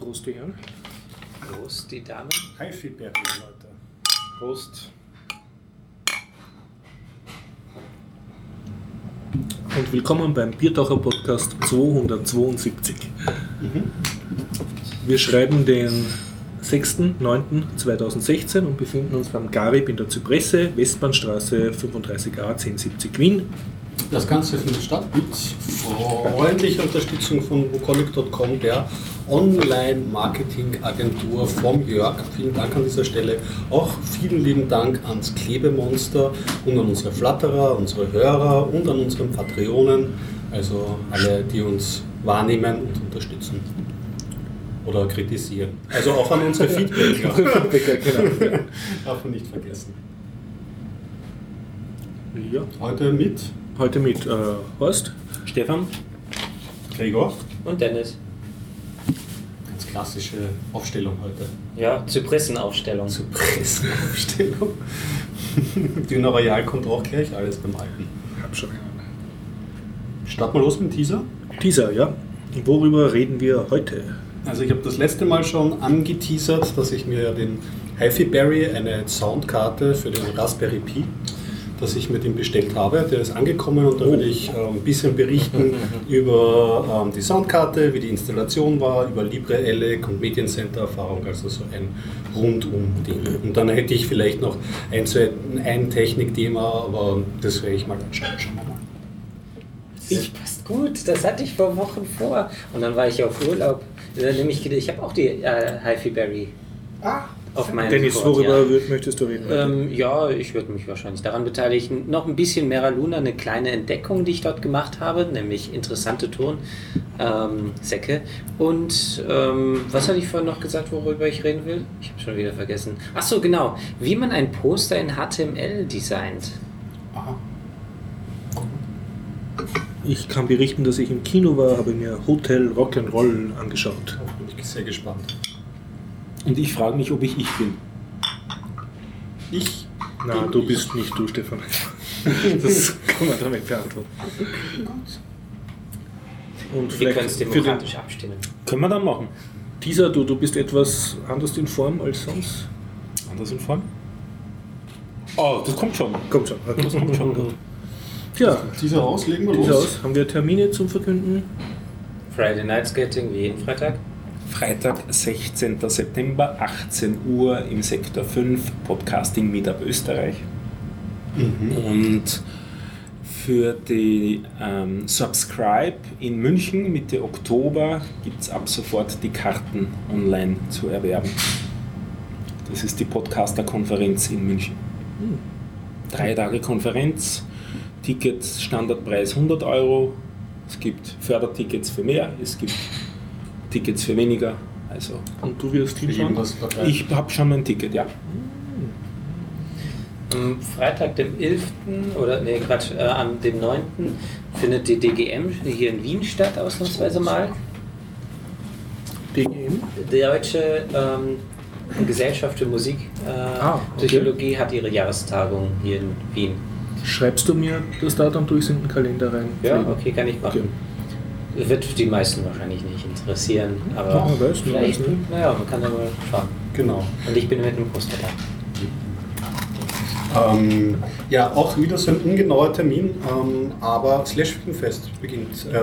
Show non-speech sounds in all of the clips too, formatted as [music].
Prost, die Herren. Prost, die Damen. Haifiberry, Leute. Prost. Und willkommen beim Biertaucher Podcast 272. Wir schreiben den 6.9.2016 und befinden uns beim Garib in der Zypresse, Westbahnstraße 35a 1070 Wien. Das Ganze findet statt mit freundlicher Unterstützung von wukonic.com, der Online-Marketing-Agentur vom Jörg. Vielen Dank an dieser Stelle. Auch vielen lieben Dank ans Klebemonster und an unsere Flatterer, unsere Hörer und an unseren Patreonen. Also alle, die uns wahrnehmen und unterstützen. Oder kritisieren. Also auch an unsere Feedbacker. [laughs] Feedbacker, genau. [laughs] Darf man nicht vergessen. Ja. Heute mit Heute mit äh, Horst. Stefan Gregor. und Dennis. Klassische Aufstellung heute. Ja, Zypressenaufstellung. Zur Presseaufstellung. [laughs] Dünner Royal kommt auch gleich, alles beim Alten. Hab schon einen. Starten wir los mit dem Teaser. Teaser, ja. Worüber reden wir heute? Also ich habe das letzte Mal schon angeteasert, dass ich mir ja den HiFi Berry, eine Soundkarte für den Raspberry Pi, dass ich mir den bestellt habe. Der ist angekommen und da will ich äh, ein bisschen berichten [laughs] über ähm, die Soundkarte, wie die Installation war, über LibreELEC und Mediencenter-Erfahrung, also so ein Rundum-Ding. Und dann hätte ich vielleicht noch ein, zwei, ein Technikthema, aber das werde ich mal anschauen. Schauen wir mal. Das passt gut, das hatte ich vor Wochen vor. Und dann war ich auf Urlaub. Dann nehme ich, ich habe auch die äh, Hi-Fi Berry Ah, auf meinem Dennis, Board, worüber ja. möchtest du reden? Ähm, ja, ich würde mich wahrscheinlich daran beteiligen. Noch ein bisschen Mera Luna, eine kleine Entdeckung, die ich dort gemacht habe, nämlich interessante Tonsäcke. Und ähm, was hatte ich vorhin noch gesagt, worüber ich reden will? Ich habe schon wieder vergessen. Ach so, genau. Wie man ein Poster in HTML designt. aha. Ich kann berichten, dass ich im Kino war, habe mir Hotel Rock'n'Roll angeschaut. Da bin ich sehr gespannt. Und ich frage mich, ob ich ich bin. Ich Na, du bist nicht du, Stefan. [laughs] Das kann man damit beantworten. Und Wir können es für den demokratisch abstimmen. Können wir dann machen. Teaser, du, du bist etwas anders in Form als sonst. Anders in Form? Oh, das kommt schon. Kommt schon. Das kommt schon. gut. Tja, Dieser aus, legen wir los. aus. Haben wir Termine zum Verkünden? Friday Night Skating wie jeden Freitag. Freitag, 16. September, 18 Uhr im Sektor 5, Podcasting Meetup Österreich. Und für die ähm, Subscribe in München Mitte Oktober gibt es ab sofort die Karten online zu erwerben. Das ist die Podcaster-Konferenz in München. Drei Tage Konferenz, Tickets Standardpreis 100 Euro. Es gibt Fördertickets für mehr, es gibt Tickets für weniger. Also Und du wirst dabei. ich habe schon mein Ticket, ja. Am Freitag, dem 11. oder nee, Quatsch, äh, am dem 9. findet die DGM hier in Wien statt, ausnahmsweise mal. DGM? Die Deutsche ähm, Gesellschaft für Musikpsychologie äh, Ah, okay. Psychologie hat ihre Jahrestagung hier in Wien. Schreibst du mir das Datum durch in den Kalender rein? Ja, okay, kann ich machen. Wird die meisten wahrscheinlich nicht interessieren, aber Ja, vielleicht, naja, man kann ja mal schauen. Genau. Und ich bin mit dem Poster da. Ähm, ja, auch wieder so ein ungenauer Termin, ähm, aber Slash Filmfest beginnt äh,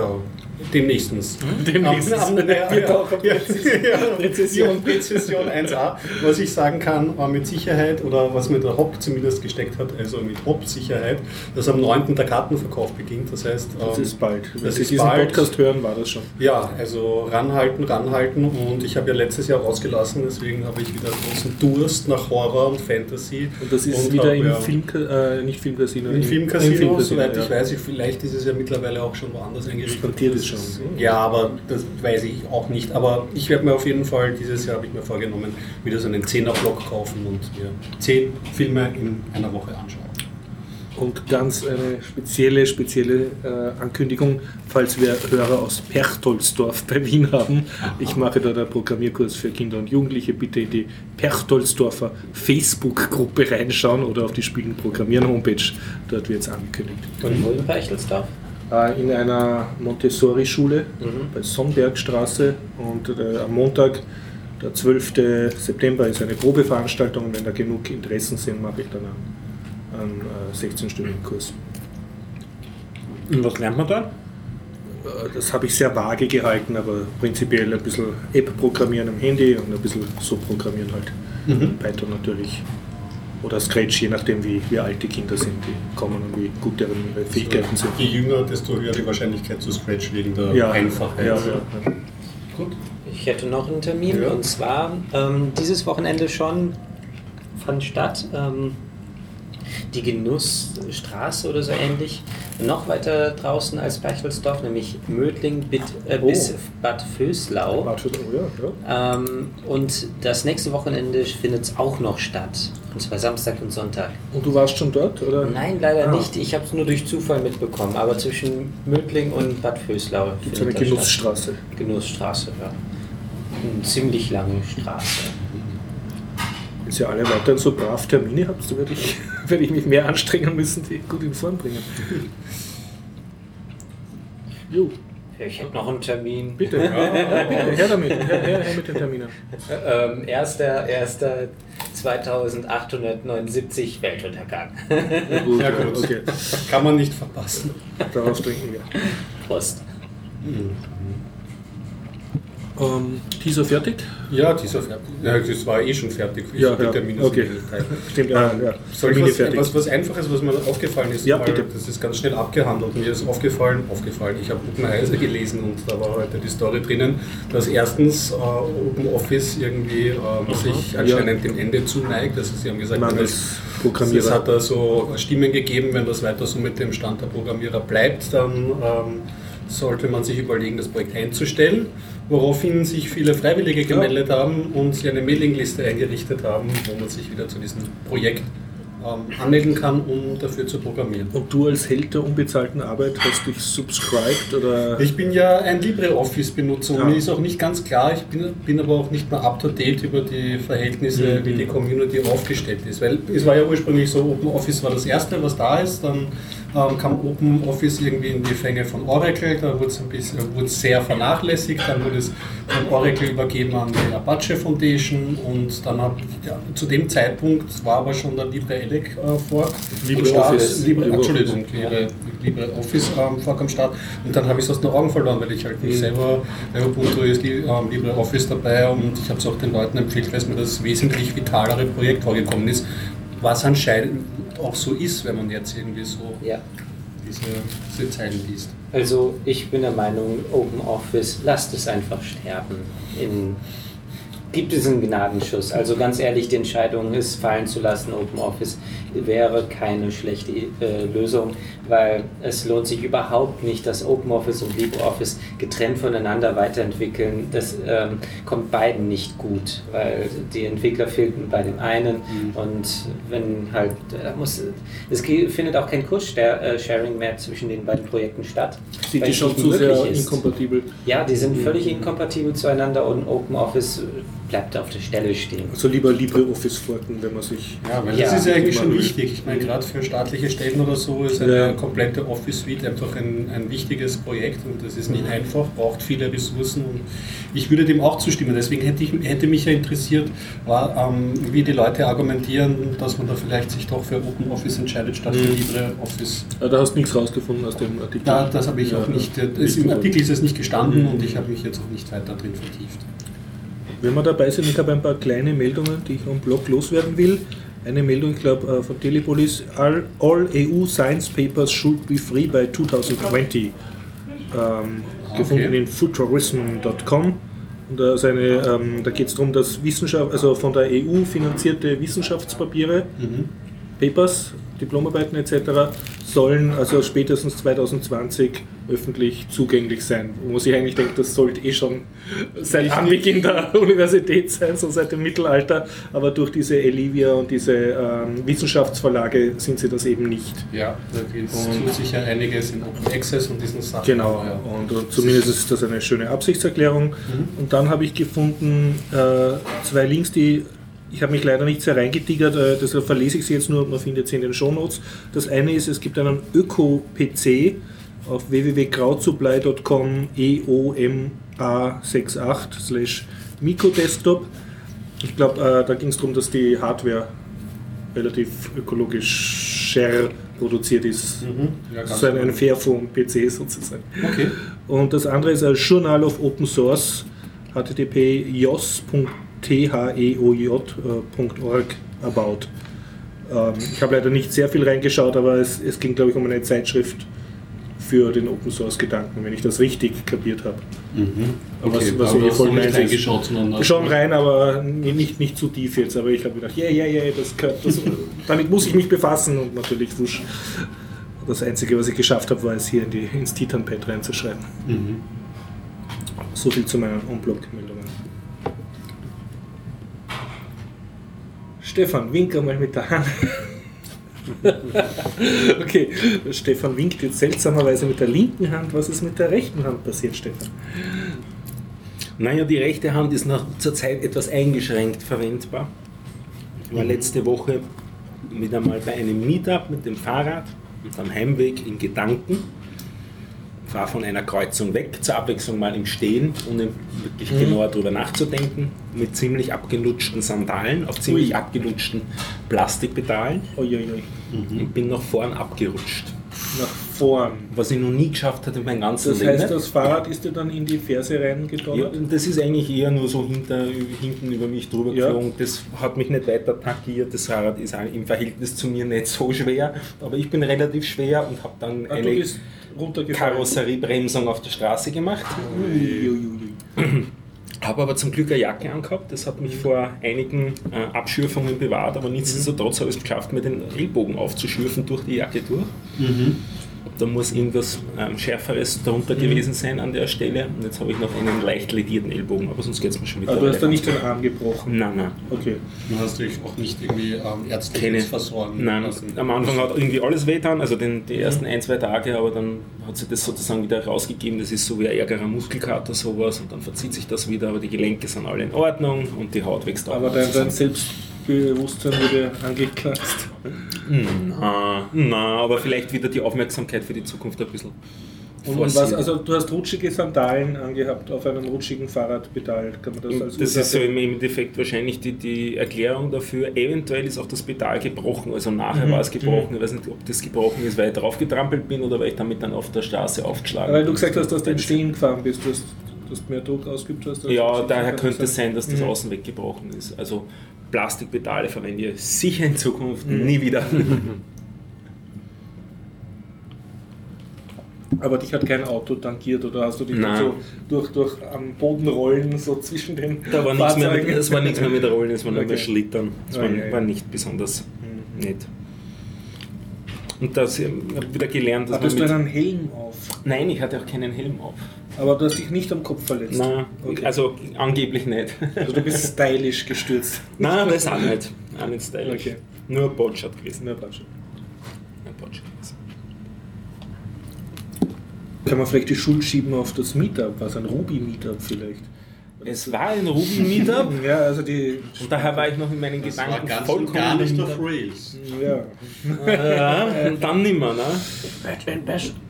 demnächstens. [laughs] Demnächst. Am- am- ja, Biertaucher ja, Präzision. Präzision. Präzision 1a. Was ich sagen kann, war mit Sicherheit, oder was mir der Hop zumindest gesteckt hat, also mit Hop-Sicherheit, dass am 9. der Kartenverkauf beginnt. Das heißt, Das ähm, ist bald. Wenn das Sie ist diesen bald. Podcast hören, war das schon. Ja, also ranhalten, ranhalten und ich habe ja letztes Jahr rausgelassen, deswegen habe ich wieder großen Durst nach Horror und Fantasy. Und das ist Und wieder im ja, Film, äh, nicht Filmcasino. Im Filmcasino, Filmcasino, soweit ja. ich weiß, vielleicht ist es ja mittlerweile auch schon woanders eingerichtet. Schon. Ja, aber das weiß ich auch nicht. Aber ich werde mir auf jeden Fall, dieses Jahr habe ich mir vorgenommen, wieder so einen 10er-Block kaufen und mir 10 Filme in einer Woche anschauen. Und ganz eine spezielle, spezielle äh, Ankündigung, falls wir Hörer aus Perchtoldsdorf bei Wien haben. Ich mache dort einen Programmierkurs für Kinder und Jugendliche. Bitte in die Perchtoldsdorfer Facebook-Gruppe reinschauen oder auf die Spielen Programmieren Homepage. Dort wird es angekündigt. Und wo in Peichelsdorf? Äh, in einer Montessori-Schule Mhm. bei Sonnbergstraße und äh, am Montag, der 12. September, ist eine Probeveranstaltung und wenn da genug Interessen sind, mache ich dann einen, einen äh, 16-stündigen Kurs. Und was lernt man da? Äh, Das habe ich sehr vage gehalten, aber prinzipiell ein bisschen App programmieren am Handy und ein bisschen so programmieren halt. Python natürlich. Oder Scratch, je nachdem wie, wie alt die Kinder sind, die kommen und wie gut deren ihre Fähigkeiten sind. Je jünger, desto höher die Wahrscheinlichkeit zu Scratch wegen der Ja, Einfachheit. Ja, ja, ja. Gut. Ich hätte noch einen Termin Ja. und zwar ähm, dieses Wochenende schon fand statt ähm, die Genussstraße oder so ähnlich. Noch weiter draußen als Berchtesdorf, nämlich Mödling äh, Oh. bis Bad Vöslau. Warte, oh ja, ja. Ähm, und das nächste Wochenende findet es auch noch statt. Und zwar Samstag und Sonntag. Und du warst schon dort? Oder? Nein, leider Ah. nicht. Ich habe es nur durch Zufall mitbekommen. Aber zwischen Mödling und Bad Vöslau Gibt es eine Genussstraße? statt. Genussstraße, ja. Eine ziemlich lange Straße. Wenn ihr alle weiterhin so brav Termine habt, dann werde ich, [laughs] werde ich mich mehr anstrengen müssen, die gut in Form bringen. Jo, Ich habe noch einen Termin. bitte. bitte. Her damit, her, her, her mit den Terminen. Ähm, 1.1.2879 Weltuntergang. Gut, Ja, gut. okay. Kann man nicht verpassen. Darauf trinken wir. Prost. Ähm, Teaser fertig? Ja, dieser fertig. Ja, das war eh schon fertig. Ich Ja, die ja, Termine okay. so geteilt. Stimmt, ja, ja. Soll ich was, fertig. was, was Einfaches, was mir aufgefallen ist? Ja, bitte. Das ist ganz schnell abgehandelt. Mir ist aufgefallen, aufgefallen. Ich habe Open Heise gelesen und da war heute die Story drinnen, dass erstens äh, Open Office irgendwie äh, sich anscheinend dem Ende zuneigt. Also sie haben gesagt, Mangels das, es hat da so Stimmen gegeben, wenn das weiter so mit dem Stand der Programmierer bleibt, dann ähm, sollte man sich überlegen, das Projekt einzustellen. Woraufhin sich viele Freiwillige gemeldet haben und sie eine Mailingliste eingerichtet haben, wo man sich wieder zu diesem Projekt ähm, anmelden kann, um dafür zu programmieren. Und du als Held der unbezahlten Arbeit hast dich subscribed oder? Ich bin ja ein LibreOffice-Benutzer und Ja. mir ist auch nicht ganz klar, ich bin, bin aber auch nicht mehr up-to-date über die Verhältnisse, Mhm. wie die Community aufgestellt ist. Weil es war ja ursprünglich so, OpenOffice war das erste, was da ist, dann ähm, kam OpenOffice irgendwie in die Fänge von Oracle, da wurde es ein bisschen, wurde sehr vernachlässigt, dann wurde es von Oracle übergeben an die Apache Foundation und dann hat, ja, zu dem Zeitpunkt war aber schon der LibreELEC äh, vor. LibreOffice. Libre, LibreOffice. Entschuldigung, Libre, LibreOffice ähm, vor am Start und dann habe ich es aus den Augen verloren, weil ich halt nicht Mhm. selber bei Ubuntu ist ähm, LibreOffice dabei und ich habe es auch den Leuten empfiehlt, weil es mir das wesentlich vitalere Projekt vorgekommen ist, was anscheinend auch so ist, wenn man jetzt irgendwie so Ja. diese, Zeilen liest. Also ich bin der Meinung, Open Office, lasst es einfach sterben. In, gibt es einen Gnadenschuss. Also ganz ehrlich, die Entscheidung, es fallen zu lassen, Open Office, wäre keine schlechte äh, Lösung, weil es lohnt sich überhaupt nicht, dass Open Office und LibreOffice getrennt voneinander weiterentwickeln. Das ähm, kommt beiden nicht gut, weil die Entwickler fehlten bei dem einen und wenn halt, da muss, es findet auch kein Kurssharing mehr zwischen den beiden Projekten statt. Sind die schon zu sehr ist. inkompatibel? Ja, die sind völlig inkompatibel zueinander und OpenOffice bleibt auf der Stelle stehen. Also lieber LibreOffice forken, wenn man sich. Ja, weil Ja, das ist ja eigentlich schon wichtig. Ich meine, gerade für staatliche Stellen oder so ist eine Ja. komplette Office Suite einfach ein, ein wichtiges Projekt und das ist nicht einfach, braucht viele Ressourcen und ich würde dem auch zustimmen. Deswegen hätte, ich, hätte mich ja interessiert, war, ähm, wie die Leute argumentieren, dass man da vielleicht sich doch für Open Office entscheidet statt für Mhm. LibreOffice. Ah, Da hast du nichts rausgefunden aus dem Artikel. Da, das habe ich Ja, auch nicht, ja. das, im Artikel ist es nicht gestanden Mhm. und ich habe mich jetzt auch nicht weiter drin vertieft. Wenn wir dabei sind, ich habe ein paar kleine Meldungen, die ich am Blog loswerden will. Eine Meldung, ich glaube, äh, von Telepolis: All, all EU Science Papers should be free by 2020. Ähm, Gefunden in futurism.com. Und da, ist eine, ähm, da geht es darum, dass Wissenschaft, also von der EU finanzierte Wissenschaftspapiere, Papers, Diplomarbeiten etc. sollen also spätestens 2020 öffentlich zugänglich sein. Wo man sich eigentlich denkt, das sollte eh schon seit Anbeginn der [laughs] Universität sein, so seit dem Mittelalter. Aber durch diese Elivia und diese ähm, Wissenschaftsverlage sind sie das eben nicht. Ja, da gibt es sicher einiges in Open Access und diesen Sachen. Genau, Ja. und, und zumindest ist das eine schöne Absichtserklärung. Und dann habe ich gefunden äh, zwei Links, die ich habe mich leider nicht sehr reingetigert, äh, deshalb verlese ich sie jetzt nur, man findet sie in den Shownotes. Das eine ist, es gibt einen Öko-PC auf www.krautsupply.com eoma68 slash Mikro-Desktop. Ich glaube, äh, da ging es darum, dass die Hardware relativ ökologischer produziert ist. Ja, ganz so ein, ein genau. Fairphone-PC sozusagen. Okay. Und das andere ist ein Journal of Open Source, http jos.theoj.org about. Ähm, ich habe leider nicht sehr viel reingeschaut, aber es, es ging, glaube ich, um eine Zeitschrift für den Open Source Gedanken, wenn ich das richtig kapiert habe. Okay, Was- was aber hast voll nicht reingeschaut, sondern Schon rein, aber nicht, nicht zu tief jetzt. Aber ich habe gedacht, ja, ja, ja, das gehört, das, damit muss ich mich befassen und natürlich wusch. Das Einzige, was ich geschafft habe, war es hier in die, ins Titanpad reinzuschreiben. Mhm. So viel zu meinen Unblock-Meldungen. Stefan, wink einmal mit der Hand. [laughs] okay, Stefan winkt jetzt seltsamerweise mit der linken Hand. Was ist mit der rechten Hand passiert, Stefan? Naja, die rechte Hand ist noch zurzeit etwas eingeschränkt verwendbar. Ich war letzte Woche wieder mal bei einem Meetup mit dem Fahrrad und am Heimweg in Gedanken. War von einer Kreuzung weg, zur Abwechslung mal im Stehen, ohne wirklich genauer drüber nachzudenken, mit ziemlich abgelutschten Sandalen auf ziemlich Ui. abgelutschten Plastikpedalen Uiuiui. und bin nach vorn abgerutscht. Nach vorn. Was ich noch nie geschafft hatte in meinem ganzen Das Leben. heißt, das Fahrrad ist dir dann in die Ferse Ja, reingedonnert? das ist eigentlich eher nur so hinter, hinten über mich drüber Ja. geflogen. Das hat mich nicht weiter tangiert. Das Fahrrad ist im Verhältnis zu mir nicht so schwer. Aber ich bin relativ schwer und habe dann Ah, eine runtergefallen. Karosseriebremsung auf der Straße gemacht. Uiuiui. [clears throat] Habe aber zum Glück eine Jacke angehabt. Das hat mich vor einigen äh, Abschürfungen bewahrt. Aber nichtsdestotrotz habe ich es geschafft, mir den Ellbogen aufzuschürfen durch die Jacke durch. Da muss irgendwas ähm, Schärferes darunter Mhm. gewesen sein an der Stelle. Und jetzt habe ich noch einen leicht lediertenEllbogen, aber sonst geht es mir schon wieder. Aber du hast da nicht den Arm gebrochen. Nein, nein. Okay. Du hast dich auch nicht irgendwie ähm, ärztlich Keine. versorgen Nein, lassen. am Anfang hat irgendwie alles wehtan, also den, Mhm. die ersten ein, zwei Tage, aber dann hat sich das sozusagen wieder rausgegeben. Das ist so wie ein ärgerer Muskelkater, sowas, und dann verzieht sich das wieder, aber die Gelenke sind alle in Ordnung und die Haut wächst auch. Aber dein, dein Selbstbewusstsein wurde angekratzt. na, na, aber vielleicht wieder die Aufmerksamkeit für die Zukunft ein bisschen. Und, und was, also du hast rutschige Sandalen angehabt auf einem rutschigen Fahrradpedal. Kann man das als Das ist so im Endeffekt wahrscheinlich die, die Erklärung dafür. Eventuell ist auch das Pedal gebrochen, also nachher Mhm. war es gebrochen. Ich weiß nicht, ob das gebrochen ist, weil ich drauf getrampelt bin oder weil ich damit dann auf der Straße aufgeschlagen Weil du bin. gesagt hast, dass du im Stehen gefahren bist, dass, dass du mehr Druck ausgeübt hast. als Ja, daher könnte es sein, dass das Mhm. außen weggebrochen ist. Also Plastikpedale verwende ich sicher in Zukunft Mhm. nie wieder. [laughs] Aber dich hat kein Auto tangiert oder hast du dich so durch, durch am Boden rollen, so zwischen den Da war nichts mehr mit, es war nichts mehr mit Rollen, es war nur Okay. mehr Schlittern. Es Ah, war, ja. war nicht besonders Mhm. nett. Und das, ich habe wieder gelernt, dass Hattest du mit, einen Helm auf? Nein, ich hatte auch keinen Helm auf. Aber du hast dich nicht am Kopf verletzt. Nein, Okay. also angeblich nicht. Also du bist stylisch gestürzt. Nein, das auch nicht. Auch nicht stylisch. Okay. Nur ein Botschat gewesen. Na, passt schon. Ein Botschat gewesen. Kann man vielleicht die Schuld schieben auf das Meetup, was ein Ruby-Meetup vielleicht? Es war ein Ruby-Meetup [laughs] Ja, also die. und daher war ich noch in meinen Das war Gedanken ganz und vollkommen gar nicht auf Rails. Ja. Ja, und dann nimmer, ne?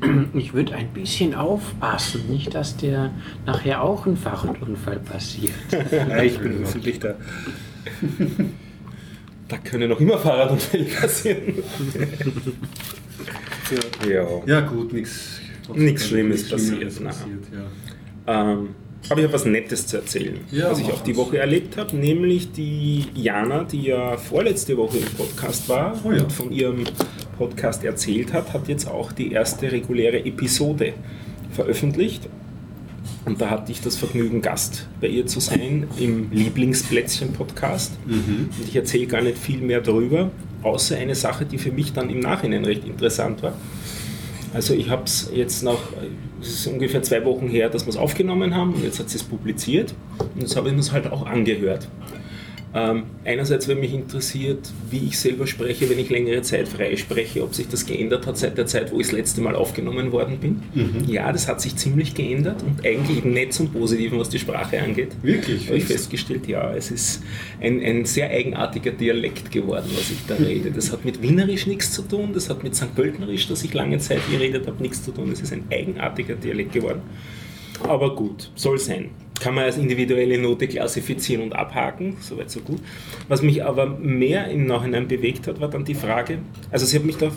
[clears throat] Ich würde ein bisschen aufpassen, nicht, dass der nachher auch ein Fahrradunfall passiert. [laughs] Nein, ich bin öffentlich da. Da können noch immer Fahrradunfälle passieren. Ja. Ja gut, nichts Nichts Schlimmes passiert, nein. ja. Ähm, aber ich habe was Nettes zu erzählen, Ja, was ich auch die. Woche erlebt habe, nämlich die Jana, die ja vorletzte Woche im Podcast war Oh ja. und von ihrem Podcast erzählt hat, hat jetzt auch die erste reguläre Episode veröffentlicht. Und da hatte ich das Vergnügen, Gast bei ihr zu sein im Lieblingsplätzchen-Podcast. Mhm. Und ich erzähle gar nicht viel mehr darüber, außer eine Sache, die für mich dann im Nachhinein recht interessant war. Also ich habe es jetzt nach, es ist ungefähr zwei Wochen her, dass wir es aufgenommen haben und jetzt hat sie es publiziert und jetzt habe ich mir es halt auch angehört. Ähm, einerseits, wenn mich interessiert, wie ich selber spreche, wenn ich längere Zeit frei spreche, ob sich das geändert hat seit der Zeit, wo ich das letzte Mal aufgenommen worden bin. Ja, das hat sich ziemlich geändert und eigentlich nicht zum Positiven, was die Sprache angeht. Wirklich? Habe ich festgestellt, ja, es ist ein, ein sehr eigenartiger Dialekt geworden, was ich da rede. Das hat mit Wienerisch nichts zu tun, das hat mit St. Pöltenerisch, das ich lange Zeit geredet habe, nichts zu tun. Es ist ein eigenartiger Dialekt geworden. Aber gut, soll sein. Kann man als individuelle Note klassifizieren und abhaken, soweit so gut. Was mich aber mehr im Nachhinein bewegt hat, war dann die Frage, also sie hat mich da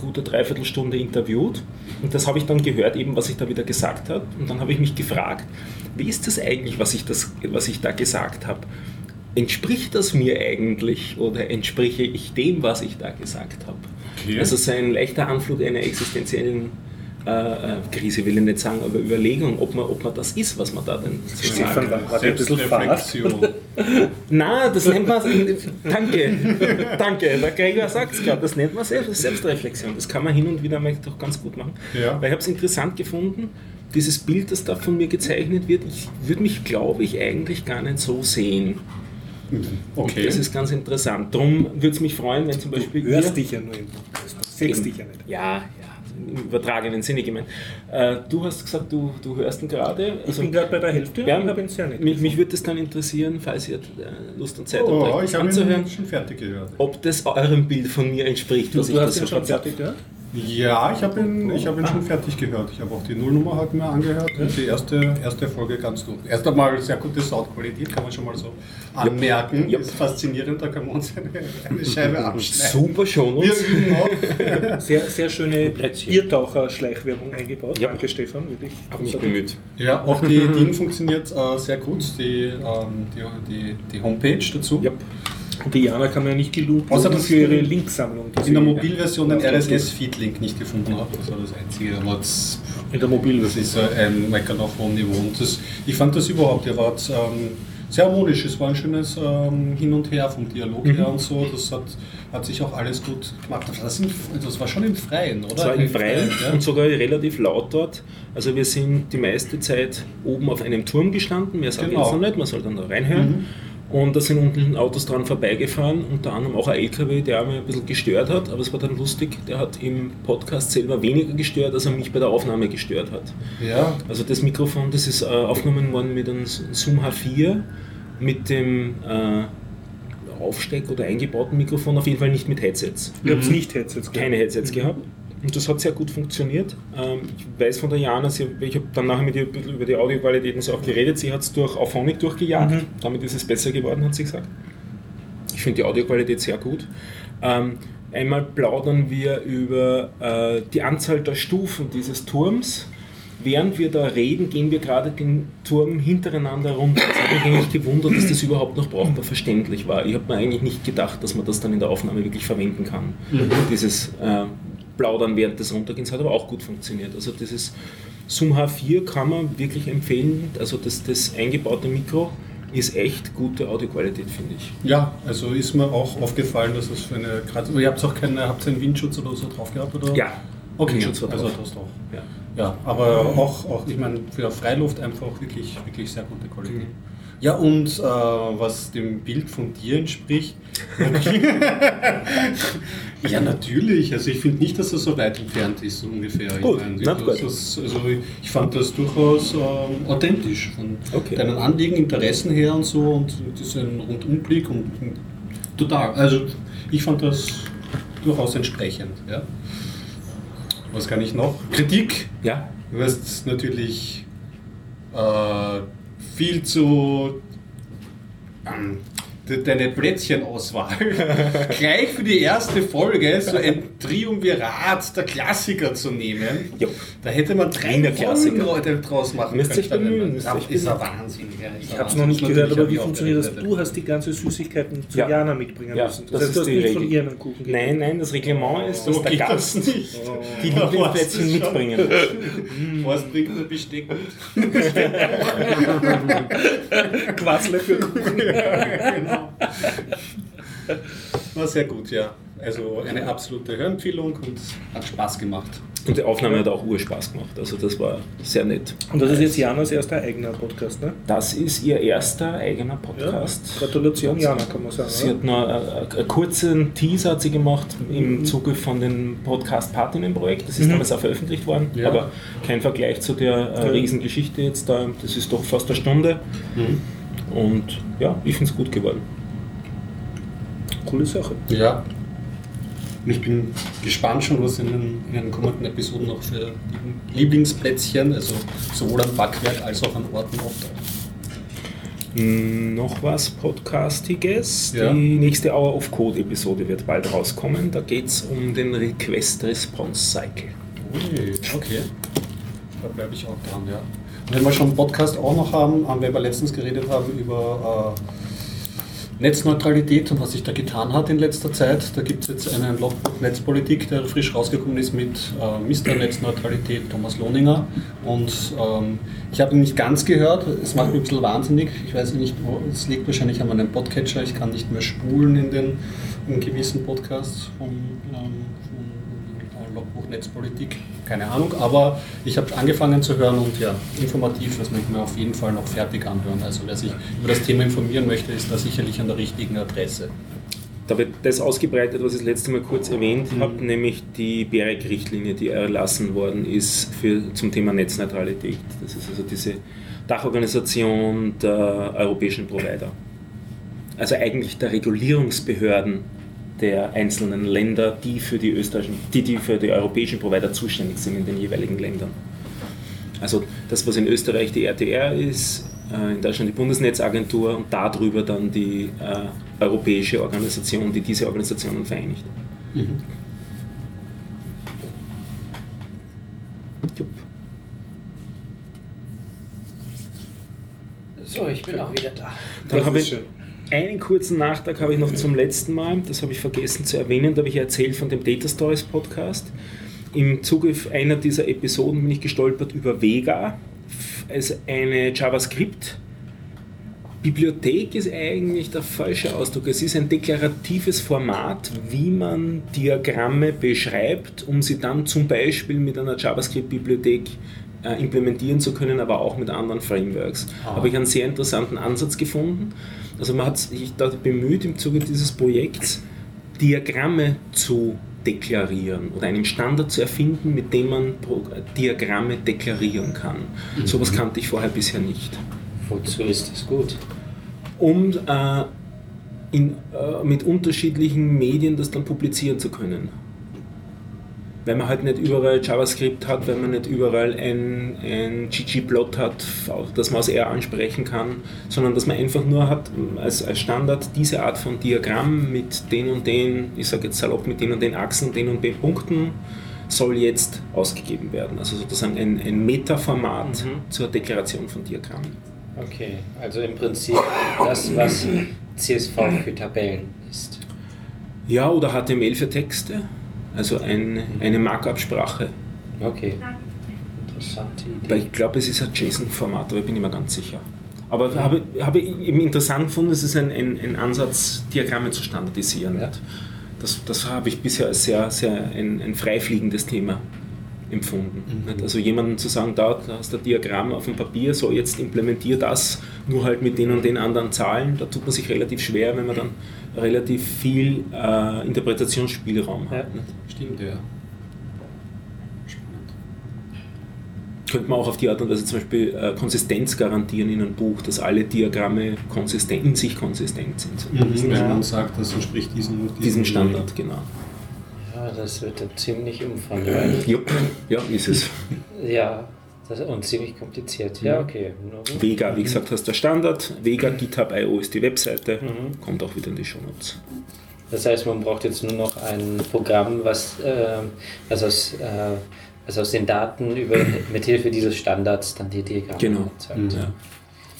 gute Dreiviertelstunde interviewt und das habe ich dann gehört, eben was ich da wieder gesagt habe. Und dann habe ich mich gefragt, wie ist das eigentlich, was ich, das, was ich da gesagt habe? Entspricht das mir eigentlich oder entspreche ich dem, was ich da gesagt habe? Okay. Also so ein leichter Anflug einer existenziellen äh, äh, Krise, will ich nicht sagen, aber Überlegung, ob man, ob man das ist, was man da denn so sagt. Stefan, war, war ein bisschen? Selbstreflexion. [laughs] Na, das nennt man. Danke, danke. Der Gregor sagt es gerade. Das nennt man Selbst Selbstreflexion. Das kann man hin und wieder mal doch ganz gut machen. Ja. Weil ich habe es interessant gefunden, dieses Bild, das da von mir gezeichnet wird. Ich würde mich, glaube ich, eigentlich gar nicht so sehen. Okay. Das ist ganz interessant. Darum würde es mich freuen, wenn zum Beispiel. Du hörst ihr- dich ja nur im Podcast, du sehst dich ja nicht. Ja, ja, im übertragenen Sinne gemeint. Äh, du hast gesagt, du, du hörst ihn gerade. Ich Also, bin gerade bei der Hälfte Ja, und habe ihn sehr nett mich, mich würde es dann interessieren, falls ihr äh, Lust und Zeit habt, Oh, euch ich das habe anzuhören, schon fertig gehört. ob das eurem Bild von mir entspricht, Du, was ich du da hast so ihn schon fertig gehört? Ja, ich habe ihn, ich hab ihn schon fertig gehört. Ich habe auch die Nullnummer heute mir angehört und die erste, erste Folge ganz gut. Erst einmal sehr gute Soundqualität, kann man schon mal so anmerken. Yep. Ist faszinierend, da kann man uns eine, [laughs] eine Scheibe [laughs] abschneiden. Super schon. Wir üben noch. [laughs] Sehr, sehr schöne. Biertaucher-Schleichwerbung eingebaut. Ja. Danke, Stefan. Wirklich. Habe mich bemüht. Ja, auch die Ding funktioniert äh, sehr gut, die, ähm, die, die, die Homepage dazu. Ja. Und die Jana kann man ja nicht gelobt Außer loben das- für ihre Linksammlung. In der Mobilversion den. RSS-Feed-Link nicht gefunden habe. Das war das Einzige. Aber das, In der das Mobilversion. ist äh, ein Meckern auf hohem Niveau. Und das, ich fand das überhaupt, ihr wart ähm, sehr harmonisch. Es war ein schönes ähm, Hin und Her vom Dialog her und so. Das hat, hat sich auch alles gut gemacht. Das, das, sind, das war schon im Freien, oder? Das war im Freien ja. und sogar relativ laut dort. Also wir sind die meiste Zeit oben auf einem Turm gestanden, mehr sage ich Genau. jetzt noch nicht, man soll dann da reinhören. Und da sind unten Autos dran vorbeigefahren, unter anderem auch ein LKW, der mich ein bisschen gestört hat, aber es war dann lustig, der hat im Podcast selber weniger gestört, als er mich bei der Aufnahme gestört hat. Ja, Also das Mikrofon, das ist äh, aufgenommen worden mit einem Zoom H4, mit dem äh, Aufsteck- oder eingebauten Mikrofon, auf jeden Fall nicht mit Headsets Ich habe es nicht Headsets gehabt. keine Headsets gehabt. Und das hat sehr gut funktioniert. Ähm, ich weiß von der Jana, sie, ich habe dann nachher mit ihr ein bisschen über die Audioqualität und so auch geredet. Sie hat es durch Auphonic durchgejagt. Damit ist es besser geworden, hat sie gesagt. Ich finde die Audioqualität sehr gut. Ähm, einmal plaudern wir über äh, die Anzahl der Stufen dieses Turms. Während wir da reden, gehen wir gerade den Turm hintereinander runter. Das hat mich eigentlich gewundert, dass das überhaupt noch brauchbar verständlich war. Ich habe mir eigentlich nicht gedacht, dass man das dann in der Aufnahme wirklich verwenden kann. Dieses äh, Plaudern während des Runtergehens hat aber auch gut funktioniert. Also dieses Zoom H4 kann man wirklich empfehlen. Also das, das eingebaute Mikro ist echt gute Audioqualität, finde ich. ja, also ist mir auch aufgefallen, dass es für eine. Grad, ihr habt auch keine, habt ihr einen Windschutz oder so drauf gehabt? Oder? Ja, Okay, Windschutz war also drauf. das doch. Ja. Ja, aber auch, auch ich meine, für Freiluft einfach wirklich, wirklich sehr gute Qualität. Ja, und äh, was dem Bild von dir entspricht. [laughs] ja, natürlich. Also ich finde nicht, dass das so weit entfernt ist, ungefähr. Gut, ich, meine, na das, gut. das, also ich fand das durchaus ähm, authentisch von Okay. deinen Anliegen, Interessen her und so und ein Rundumblick und total. Also ich fand das durchaus entsprechend. Ja. Was kann ich noch? Kritik. Ja, Du hast natürlich äh, viel zu ähm, deine Plätzchenauswahl [laughs] gleich für die erste Folge so ein Triumvirat der Klassiker zu nehmen. Jo. Da hätte man drei heute draus machen Müsst können. bemühen, müsst Das euch ist ein Wahnsinn. Ja, Ich habe es noch nicht gehört, aber wie funktioniert das? Du hast die ganze Süßigkeiten zu Ja. Jana mitbringen Ja, müssen. das Das, heißt, ist du hast die nicht Regel. von ihr einen Kuchen gekriegt. nein, nein, das Reglement ist, dass So der Gast das nicht. [laughs] die Ja, Lieblingsplätzchen mitbringen muss. [laughs] Was bringt Besteck mit? Quassle für Kuchen. Genau. War sehr gut, ja. Also eine absolute Hörempfehlung und hat Spaß gemacht. Und die Aufnahme hat auch Urspaß gemacht. Also das war sehr nett. Und das ist jetzt Janas erster eigener Podcast, ne? Das ist ihr erster eigener Podcast. Gratulation, Jana, kann man sagen. Sie oder? hat noch einen, einen kurzen Teaser hat sie gemacht im Zuge von dem Podcast Partinnen-Projekt. Das ist Mhm. damals auch veröffentlicht worden, Ja. aber kein Vergleich zu der äh, Riesengeschichte jetzt da. Das ist doch fast eine Stunde. Und ja, ich finde es gut geworden. Coole Sache. Ja. Und ich bin gespannt schon, was in den, in den kommenden Episoden noch für Lieblingsplätzchen, also sowohl am Backwerk als auch an Orten auftauchen. Mm, Noch was Podcastiges. Ja. Die nächste Hour of Code Episode wird bald rauskommen. Da geht es um den Request Response Cycle. Ui, okay. Da bleibe ich auch dran, ja. Wenn wir schon einen Podcast auch noch haben, haben wir letztens geredet haben über äh, Netzneutralität und was sich da getan hat in letzter Zeit. Da gibt es jetzt einen Logbuch Netzpolitik, der frisch rausgekommen ist mit äh, Mr. Netzneutralität, Thomas Lohninger. Und ähm, ich habe ihn nicht ganz gehört, es macht mich ein bisschen wahnsinnig. Ich weiß nicht, es liegt wahrscheinlich an meinem Podcatcher, ich kann nicht mehr spulen in den in gewissen Podcasts vom, ähm, vom Logbuch Netzpolitik. Keine Ahnung, aber ich habe angefangen zu hören und ja, informativ, das möchte ich mir auf jeden Fall noch fertig anhören. Also wer sich über das Thema informieren möchte, ist da sicherlich an der richtigen Adresse. Da wird das ausgebreitet, was ich das letzte Mal kurz erwähnt habe, nämlich die BEREC-Richtlinie, die erlassen worden ist für, zum Thema Netzneutralität. Das ist also diese Dachorganisation der europäischen Provider. Also eigentlich der Regulierungsbehörden der einzelnen Länder, die für die österreichischen, die, die für die europäischen Provider zuständig sind in den jeweiligen Ländern. Also das, was in Österreich die RTR ist, äh, in Deutschland die Bundesnetzagentur und darüber dann die äh, europäische Organisation, die diese Organisationen vereinigt. Jupp. So, ich bin auch wieder da. Dann Das habe ist ich schön. Einen kurzen Nachtrag habe ich noch zum letzten Mal, das habe ich vergessen zu erwähnen, da habe ich erzählt von dem Data Stories Podcast. Im Zuge einer dieser Episoden bin ich gestolpert über Vega, also eine JavaScript. Bibliothek ist eigentlich der falsche Ausdruck. Es ist ein deklaratives Format, wie man Diagramme beschreibt, um sie dann zum Beispiel mit einer JavaScript-Bibliothek äh, implementieren zu können, aber auch mit anderen Frameworks. Habe ich einen sehr interessanten Ansatz gefunden. Also man hat sich da bemüht, im Zuge dieses Projekts Diagramme zu deklarieren oder einen Standard zu erfinden, mit dem man Diagramme deklarieren kann. Sowas kannte ich vorher bisher nicht Wozu ist das gut? um äh, in, äh, mit unterschiedlichen Medien das dann publizieren zu können. Weil man halt nicht überall JavaScript hat, weil man nicht überall ein, ein ggplot hat, das man aus R ansprechen kann, sondern dass man einfach nur hat als, als Standard diese Art von Diagramm mit den und den, ich sage jetzt salopp, mit den und den Achsen, den und den Punkten soll jetzt ausgegeben werden. Also sozusagen ein, ein Metaformat zur Deklaration von Diagrammen. Okay, also im Prinzip das, was CSV für Tabellen ist. Ja, oder HTML für Texte, also ein, eine Markup-Sprache. Okay. Interessante Weil Idee. ich glaube, es ist ein JSON-Format, aber ich bin nicht mehr ganz sicher. Aber habe, habe ich eben interessant gefunden, es ist ein, ein, ein Ansatz, Diagramme zu standardisieren. Ja. Das, das habe ich bisher als sehr, sehr ein, ein freifliegendes Thema empfunden. Nicht? Also jemandem zu sagen, da hast du ein Diagramm auf dem Papier, so jetzt implementier das, nur halt mit den und den anderen Zahlen, da tut man sich relativ schwer, wenn man dann relativ viel äh, Interpretationsspielraum hat. Ja. Nicht? Stimmt, ja. Spannend. könnte man auch auf die Art und Weise zum Beispiel äh, Konsistenz garantieren in einem Buch, dass alle Diagramme konsistent, in sich konsistent sind. Wenn man sagt, das entspricht diesem, Diesem Standard, genau. Das wird dann ziemlich umfangreich. Ja, ja ist es. Ja, das, und ziemlich kompliziert. Ja, okay. Na gut. Vega, wie gesagt, hast der Standard. Vega GitHub.io ist die Webseite. Kommt auch wieder in die Show Notes. Das heißt, man braucht jetzt nur noch ein Programm, was, äh, was, aus, äh, was aus den Daten über, mit Hilfe dieses Standards dann die Diagramme Genau. erzeugt. Ja.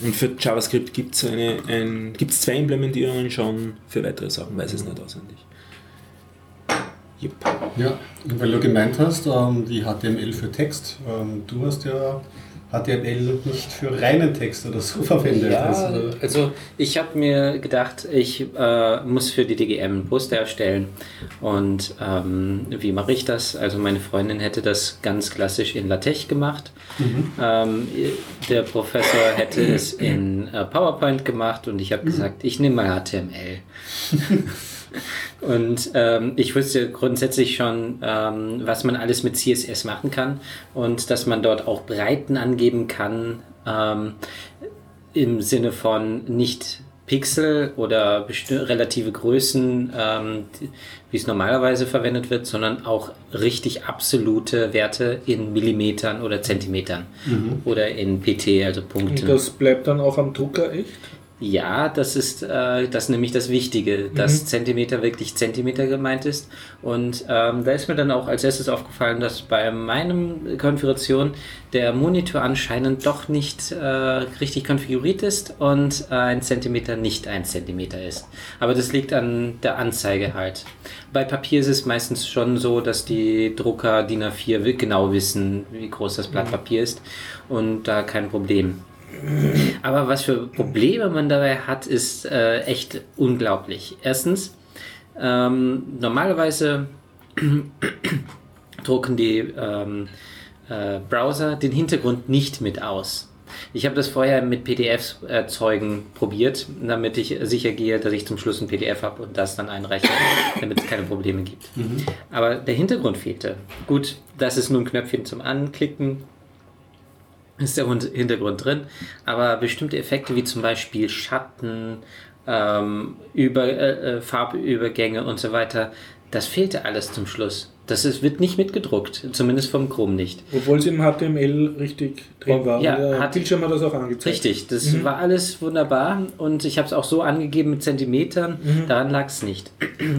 Und für JavaScript gibt es ein, gibt's zwei Implementierungen schon, für weitere Sachen weiß ich es nicht auswendig. Jupp. Ja, weil du gemeint hast, ähm, die HTML für Text, ähm, du hast ja HTML nicht für reinen Text oder so [laughs] verwendet. Ja, Also, also ich habe mir gedacht, ich äh, muss für die DGM ein Poster erstellen. Und ähm, wie mache ich das? Also meine Freundin hätte das ganz klassisch in LaTeX gemacht. Ähm, der Professor hätte es in äh, PowerPoint gemacht und ich habe gesagt, ich nehme mal HTML. [laughs] Und ähm, ich wusste grundsätzlich schon, ähm, was man alles mit CSS machen kann und dass man dort auch Breiten angeben kann, ähm, im Sinne von nicht Pixel oder relative Größen, ähm, wie es normalerweise verwendet wird, sondern auch richtig absolute Werte in Millimetern oder Zentimetern oder in PT, also Punkten. Und das bleibt dann auch am Drucker echt? Ja, das ist, äh, das ist nämlich das Wichtige, dass Zentimeter wirklich Zentimeter gemeint ist. Und ähm, da ist mir dann auch als erstes aufgefallen, dass bei meinem Konfiguration der Monitor anscheinend doch nicht äh, richtig konfiguriert ist und äh, ein Zentimeter nicht ein Zentimeter ist. Aber das liegt an der Anzeige halt. Bei Papier ist es meistens schon so, dass die Drucker DIN A4 wi- genau wissen, wie groß das Blatt Papier ist und da kein Problem. Aber was für Probleme man dabei hat, ist äh, echt unglaublich. Erstens, ähm, normalerweise [clears throat] drucken die ähm, äh, Browser den Hintergrund nicht mit aus. Ich habe das vorher mit PDFs erzeugen probiert, damit ich sicher gehe, dass ich zum Schluss ein PDF habe und das dann einreiche, damit es keine Probleme gibt. Aber der Hintergrund fehlte. Gut, das ist nur ein Knöpfchen zum Anklicken, ist der Hintergrund drin, aber bestimmte Effekte wie zum Beispiel Schatten, ähm, über, äh, äh, Farbübergänge und so weiter, das fehlte alles zum Schluss. Das ist, wird nicht mitgedruckt, zumindest vom Chrome nicht. Obwohl es im HTML richtig drin Oh, war. ja, der hat- Bildschirm hat das auch angezeigt. Richtig, das war alles wunderbar und ich habe es auch so angegeben mit Zentimetern, daran lag es nicht.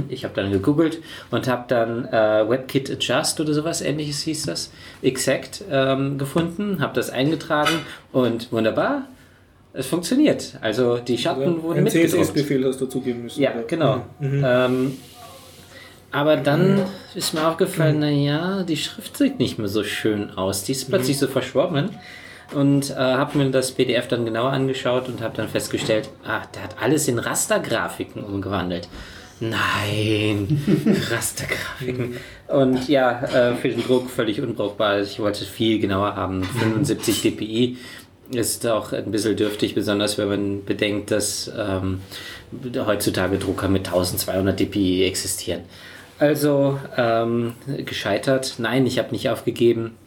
Ich habe dann gegoogelt und habe dann äh, WebKit Adjust oder sowas ähnliches hieß das, Exact ähm, gefunden, habe das eingetragen und wunderbar, es funktioniert. Also die Schatten Also wurden ein mitgedruckt. CSS-Befehl hast du zugeben müssen. Ja, oder? genau. Mhm. Ähm, aber dann ist mir aufgefallen, naja, die Schrift sieht nicht mehr so schön aus. Die ist plötzlich so verschwommen. Und äh, habe mir das PDF dann genauer angeschaut und habe dann festgestellt, ach, der hat alles in Rastergrafiken umgewandelt. Nein, [laughs] Rastergrafiken. Und ja, äh, für den Druck völlig unbrauchbar. Ich wollte es viel genauer haben. 75 dpi ist auch ein bisschen dürftig, besonders wenn man bedenkt, dass ähm, heutzutage Drucker mit 1200 dpi existieren. Also ähm, gescheitert. Nein, ich habe nicht aufgegeben.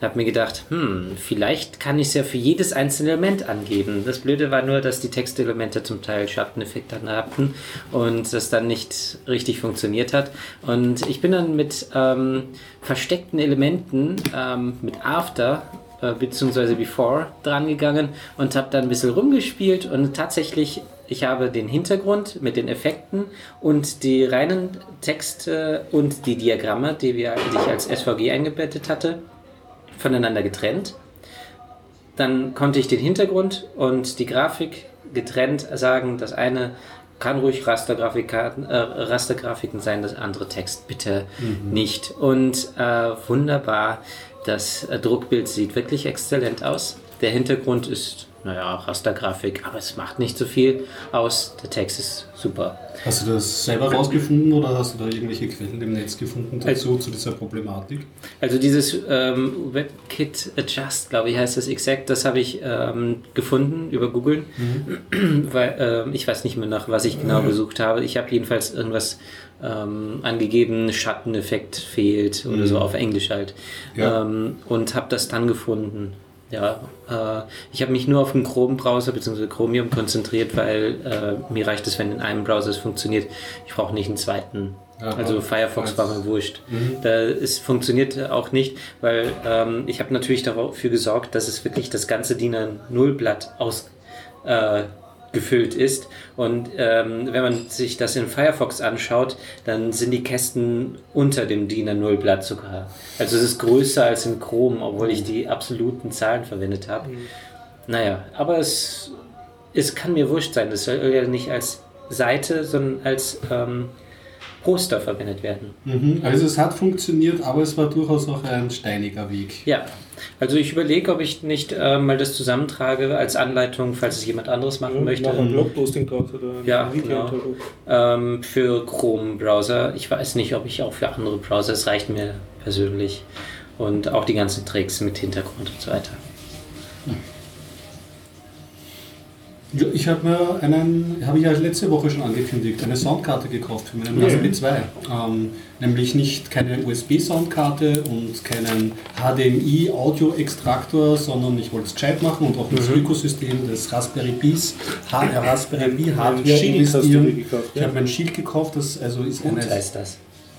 Habe mir gedacht, hm, vielleicht kann ich es ja für jedes einzelne Element angeben. Das Blöde war nur, dass die Textelemente zum Teil Schatteneffekte hatten und das dann nicht richtig funktioniert hat. Und ich bin dann mit ähm, versteckten Elementen, ähm, mit After äh, beziehungsweise Before dran gegangen und habe dann ein bisschen rumgespielt und tatsächlich, ich habe den Hintergrund mit den Effekten und die reinen Texte und die Diagramme, die, wir, die ich als SVG eingebettet hatte, voneinander getrennt. Dann konnte ich den Hintergrund und die Grafik getrennt sagen, das eine kann ruhig Rastergrafiken, äh, Rastergrafiken sein, das andere Text bitte nicht. Und äh, wunderbar, das Druckbild sieht wirklich exzellent aus. Der Hintergrund ist, naja, Rastergrafik, aber es macht nicht so viel aus. Der Text ist super. Hast du das selber rausgefunden oder hast du da irgendwelche Quellen im Netz gefunden dazu, zu dieser Problematik? Also dieses ähm, WebKit Adjust, glaube ich, heißt das exakt, das habe ich ähm, gefunden über Google, [clears throat] weil ähm, ich weiß nicht mehr nach, was ich genau gesucht habe. Ich habe jedenfalls irgendwas ähm, angegeben, Schatteneffekt fehlt oder so auf Englisch halt Ja. ähm, und habe das dann gefunden. Ja, äh, ich habe mich nur auf den Chrome-Browser bzw. Chromium konzentriert, weil äh, mir reicht es, wenn in einem Browser es funktioniert. Ich brauche nicht einen zweiten. Ja, also Firefox war mir wurscht. Mhm. Da, es funktioniert auch nicht, weil ähm, ich habe natürlich dafür gesorgt, dass es wirklich das ganze DIN A0-Blatt aus, äh, gefüllt ist. Und ähm, wenn man sich das in Firefox anschaut, dann sind die Kästen unter dem DIN A0-Blatt sogar. Also es ist größer als in Chrome, obwohl ich die absoluten Zahlen verwendet habe. Naja, aber es, es kann mir wurscht sein. Das soll ja nicht als Seite, sondern als ähm, Roster verwendet werden. Mhm. Also es hat funktioniert, aber es war durchaus auch ein steiniger Weg. Ja, also ich überlege, ob ich nicht äh, mal das zusammentrage als Anleitung, falls es jemand anderes machen möchte. Mach ein Blogposting draus oder ein Ja, Video genau. Ähm, für Chrome-Browser. Ich weiß nicht, ob ich auch für andere Browser, es reicht mir persönlich. Und auch die ganzen Tricks mit Hintergrund und so weiter. Ja, Ich habe mir einen, habe ich ja letzte Woche schon angekündigt, eine Soundkarte gekauft für meinen Raspberry 2. Ähm, nämlich nicht keine USB-Soundkarte und keinen HDMI-Audio-Extraktor, sondern ich wollte es gescheit machen und auch ins Ökosystem des Raspberry Pis, H Raspberry Pi Hardware Shield hast du dir investieren. gekauft, Ich ja? habe mein Shield gekauft, das also ist Hut eine heißt das.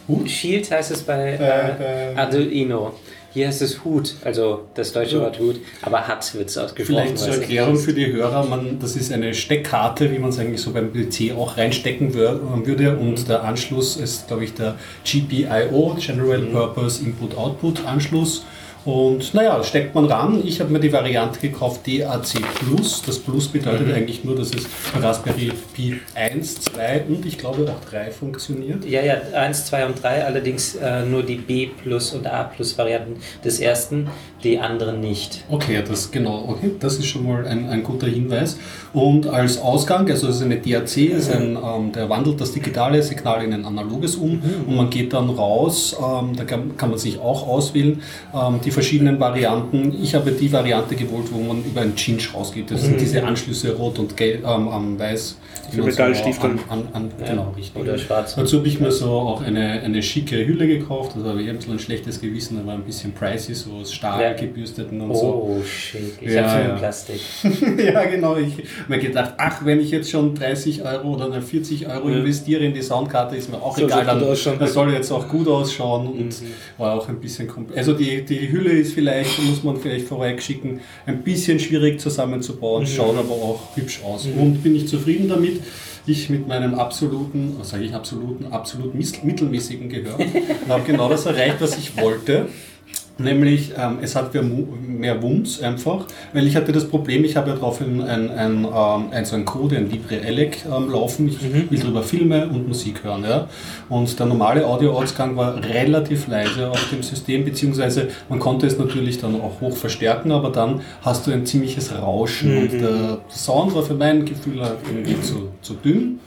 Hut? Shield heißt es bei Äh, äh, äh, Arduino. Hier heißt es Hut, also das deutsche. Wort Hut, aber Hat wird es ausgesprochen. Vielleicht zur Erklärung für die Hörer, man, das ist eine Steckkarte, wie man es eigentlich so beim PC auch reinstecken wür- würde und der Anschluss ist, glaube ich, der GPIO, General Purpose Input-Output Anschluss. Und naja, steckt man ran. Ich habe mir die Variante gekauft DAC Plus. Das Plus bedeutet eigentlich nur, dass es Raspberry Pi 1, 2 und ich glaube auch 3 funktioniert. Ja, ja, 1, 2 und 3, allerdings äh, nur die B Plus und A Plus Varianten des ersten, die anderen nicht. Okay, das genau, okay, das ist schon mal ein, ein guter Hinweis. Und als Ausgang, also es ist eine DAC, ist ein, ähm, der wandelt das digitale Signal in ein analoges um und man geht dann raus, ähm, da kann, kann man sich auch auswählen, ähm, die verschiedenen Varianten. Ich habe die Variante gewählt, wo man über ein Cinch rausgeht. Das sind diese Anschlüsse rot und gelb, ähm, ähm, weiß. die So man Metallstifte. an, an, an, Ja, genau, richtig. Oder schwarz. Dazu habe ich mir so auch eine, eine schicke Hülle gekauft. Also habe ich ein bisschen ein schlechtes Gewissen, aber ein bisschen pricey, so aus Stahl Ja. gebürsteten und so. Oh, schick. Ich Ja, habe schon ja. Plastik. [laughs] ja, genau. Ich habe mir gedacht, ach, wenn ich jetzt schon 30 Euro oder 40 Euro Ja. investiere in die Soundkarte, ist mir auch Soll egal. Dann, das soll jetzt auch gut ausschauen und war auch ein bisschen kompl- Also die, die Hülle ist vielleicht, muss man vielleicht vorweg schicken, ein bisschen schwierig zusammenzubauen, schaut aber auch hübsch aus. Und bin ich zufrieden damit. Ich mit meinem absoluten, was sage ich absoluten, absolut mittelmäßigen Gehör habe genau das erreicht, was ich wollte. Nämlich, ähm, es hat mehr, Wumms einfach, weil ich hatte das Problem, ich habe ja drauf ein, ein, ein, ähm, ein, so ein Code, ein LibreELEC ähm, laufen, ich will darüber Filme und Musik hören. Ja? Und der normale Audioausgang war relativ leise auf dem System, beziehungsweise man konnte es natürlich dann auch hoch verstärken, aber dann hast du ein ziemliches Rauschen und der Sound war für mein Gefühl halt irgendwie zu, zu dünn.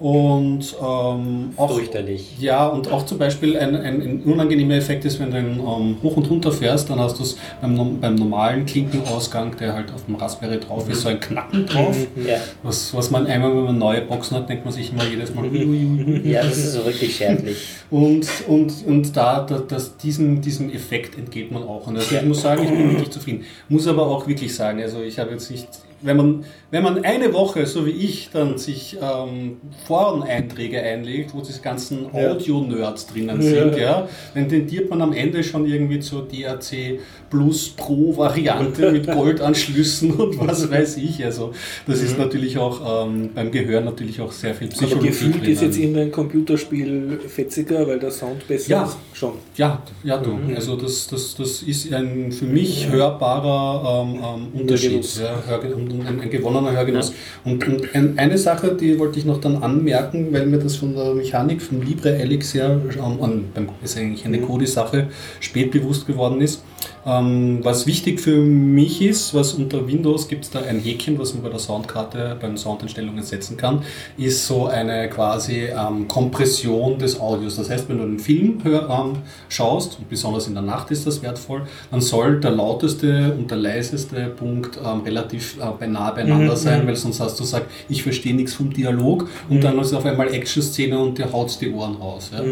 Und ähm, auch Fürchterlich. ja, und auch zum Beispiel ein, ein, ein unangenehmer Effekt ist, wenn du ähm, hoch und runter fährst, dann hast du es beim, beim normalen Klinkenausgang, der halt auf dem Raspberry drauf ist, so ein Knacken drauf. Ja. Was, was man einmal, wenn man neue Boxen hat, denkt man sich immer jedes Mal. ui. ja, das ist so wirklich schädlich. Und, und, und da, da das, diesem, diesem Effekt entgeht man auch. Und also ich muss sagen, ich bin wirklich zufrieden. Muss aber auch wirklich sagen, also ich habe jetzt nicht, wenn man, wenn man eine Woche, so wie ich, dann sich ähm, Foreneinträge einlegt, wo diese ganzen. Audio-Nerds drinnen Ja. sind, ja, dann tendiert man am Ende schon irgendwie zur DAC Plus Pro Variante mit [laughs] Goldanschlüssen und was weiß ich. Also das ist natürlich auch ähm, beim Gehör natürlich auch sehr viel Aber Psychologie gefühlt drinnen. ist jetzt irgendein Computerspiel fetziger, weil der Sound besser Ja. ist. Schon. Ja, ja, du. Also das, das, das ist ein für mich hörbarer ähm, ähm, Unterschied. Ja, Hörge und ein, ein gewonnener Hörgenuss. Und, und ein, eine Sache, die wollte ich noch dann anmerken, weil mir das von der Mechanik von LibreELEC sehr, ähm, beim- ist eigentlich eine Kodi-Sache, spät bewusst geworden ist. Ähm, was wichtig für mich ist, was unter Windows gibt es da ein Häkchen, was man bei der Soundkarte beim Soundeinstellungen setzen kann, ist so eine quasi ähm, Kompression des Audios. Das heißt, wenn du einen Film hör, ähm, schaust, und besonders in der Nacht ist das wertvoll, dann soll der lauteste und der leiseste Punkt ähm, relativ äh, nah beieinander sein, weil sonst hast du gesagt, ich verstehe nichts vom Dialog und dann ist auf einmal Action-Szene und dir haut die Ohren raus. Ja?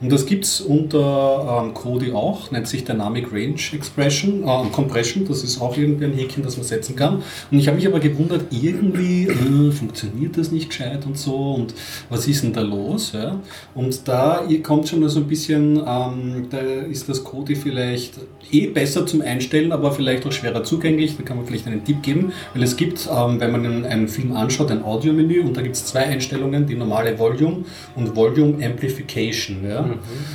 Und das gibt es unter ähm, Kodi auch, nennt sich Dynamic Range Expression, äh, Compression, das ist auch irgendwie ein Häkchen, das man setzen kann. Und ich habe mich aber gewundert, irgendwie äh, funktioniert das nicht gescheit und so und was ist denn da los? Ja? Und da ihr kommt schon so ein bisschen, ähm, da ist das Kodi vielleicht eh besser zum Einstellen, aber vielleicht auch schwerer zugänglich. Da kann man vielleicht einen Tipp geben, weil es gibt, ähm, wenn man einen, einen Film anschaut, ein Audiomenü und da gibt es zwei Einstellungen, die normale Volume und Volume Amplification. Ja?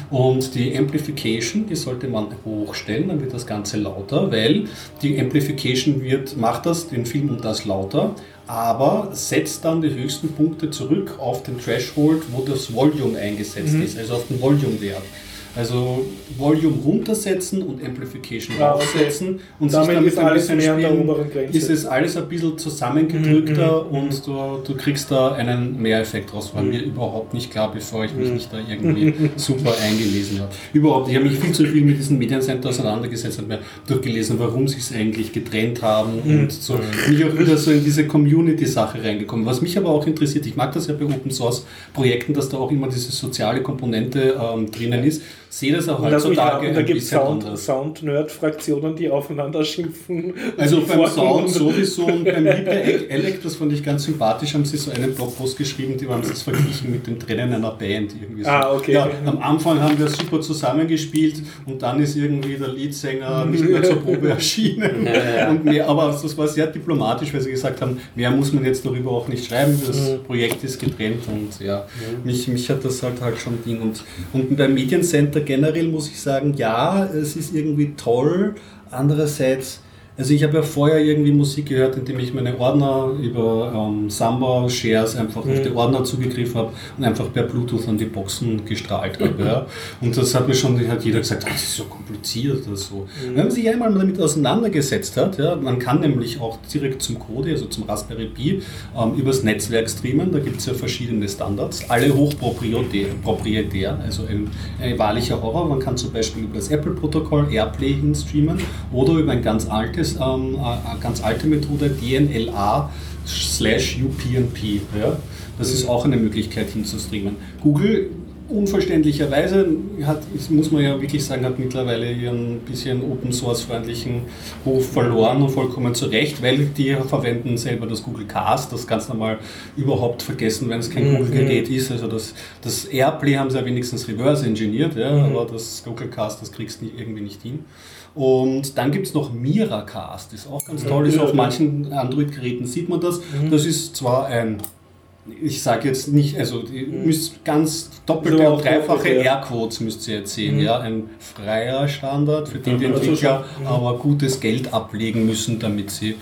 Und die Amplification, die sollte man hochstellen, dann wird das Ganze lauter, weil die Amplification wird, macht das, den Film und das lauter, aber setzt dann die höchsten Punkte zurück auf den Threshold, wo das Volume eingesetzt ist, also auf den Volume-Wert. Also Volume runtersetzen und Amplification Ah, okay. raufsetzen und Damit sich damit ist ein alles bisschen mehr an der spielen, oberen Grenze. ist es alles ein bisschen zusammengedrückter Mhm, und du, du kriegst da einen Mehreffekt raus. War mir überhaupt nicht klar, bevor ich mich Mhm. nicht da irgendwie super eingelesen habe. Überhaupt, ich habe mich viel zu viel mit diesem Mediencenter auseinandergesetzt und mir durchgelesen, warum sie es eigentlich getrennt haben Mhm. und so. Bin ich auch wieder so in diese Community-Sache reingekommen. Was mich aber auch interessiert, ich mag das ja bei Open Source Projekten, dass da auch immer diese soziale Komponente ähm, drinnen ist. Sehe das auch heutzutage da gibt es bisschen Sound. Sound-Nerd-Fraktionen, die aufeinander schimpfen. Also beim Sound sowieso und beim [laughs] Libre Elec, das fand ich ganz sympathisch, haben sie so einen Blogpost geschrieben, die haben es verglichen mit dem Trennen einer Band. Irgendwie so. Ah, okay. Ja, am Anfang haben wir super zusammengespielt und dann ist irgendwie der Leadsänger [laughs] nicht mehr zur Probe erschienen. Und mehr, aber das war sehr diplomatisch, weil sie gesagt haben, mehr muss man jetzt darüber auch nicht schreiben, das Projekt ist getrennt und ja, mich, mich hat das halt halt schon Ding. Und, und beim Mediencenter generell muss ich sagen, ja, es ist irgendwie toll, andererseits also ich habe ja vorher irgendwie Musik gehört, indem ich meine Ordner über ähm, Samba Shares einfach auf die Ordner zugegriffen habe und einfach per Bluetooth an die Boxen gestrahlt habe. Ja. [laughs] Und das hat mir schon hat jeder gesagt, "Ah, das ist so kompliziert oder so. Wenn man sich einmal damit auseinandergesetzt hat, ja, man kann nämlich auch direkt zum Code, also zum Raspberry Pi, ähm, übers Netzwerk streamen. Da gibt es ja verschiedene Standards, alle hochproprietär, proprietär, also ein, ein wahrlicher Horror. Man kann zum Beispiel über das Apple-Protokoll Airplay hin streamen oder über ein ganz altes, ähm, äh, eine ganz alte Methode DNLA slash UPnP. Ja? Das ist auch eine Möglichkeit hinzustreamen. Google unverständlicherweise hat, muss man ja wirklich sagen, hat mittlerweile ihren bisschen Open Source freundlichen Ruf verloren und vollkommen zu Recht, weil die verwenden selber das Google Cast, das kannst du mal überhaupt vergessen, wenn es kein Mhm. Google-Gerät ist. Also das, das Airplay haben sie ja wenigstens reverse engineert, ja, Mhm. aber das Google Cast, das kriegst du irgendwie nicht hin. Und dann gibt es noch Miracast, ist auch ganz toll, ist auf manchen Android-Geräten sieht man das. Mhm. Das ist zwar ein ich sage jetzt nicht, also ihr müsst ganz doppelte und dreifache. Airquotes müsst ihr jetzt sehen. Ja? Ein freier Standard, für den die Also Entwickler aber gutes Geld ablegen müssen, damit sie äh,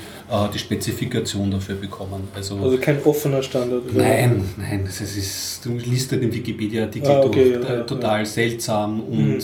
die Spezifikation dafür bekommen. Also, Also kein offener Standard. nein, nein, das ist, du liest den Wikipedia-Artikel Ah, okay, durch, ja, äh, ja, total seltsam und Mhm,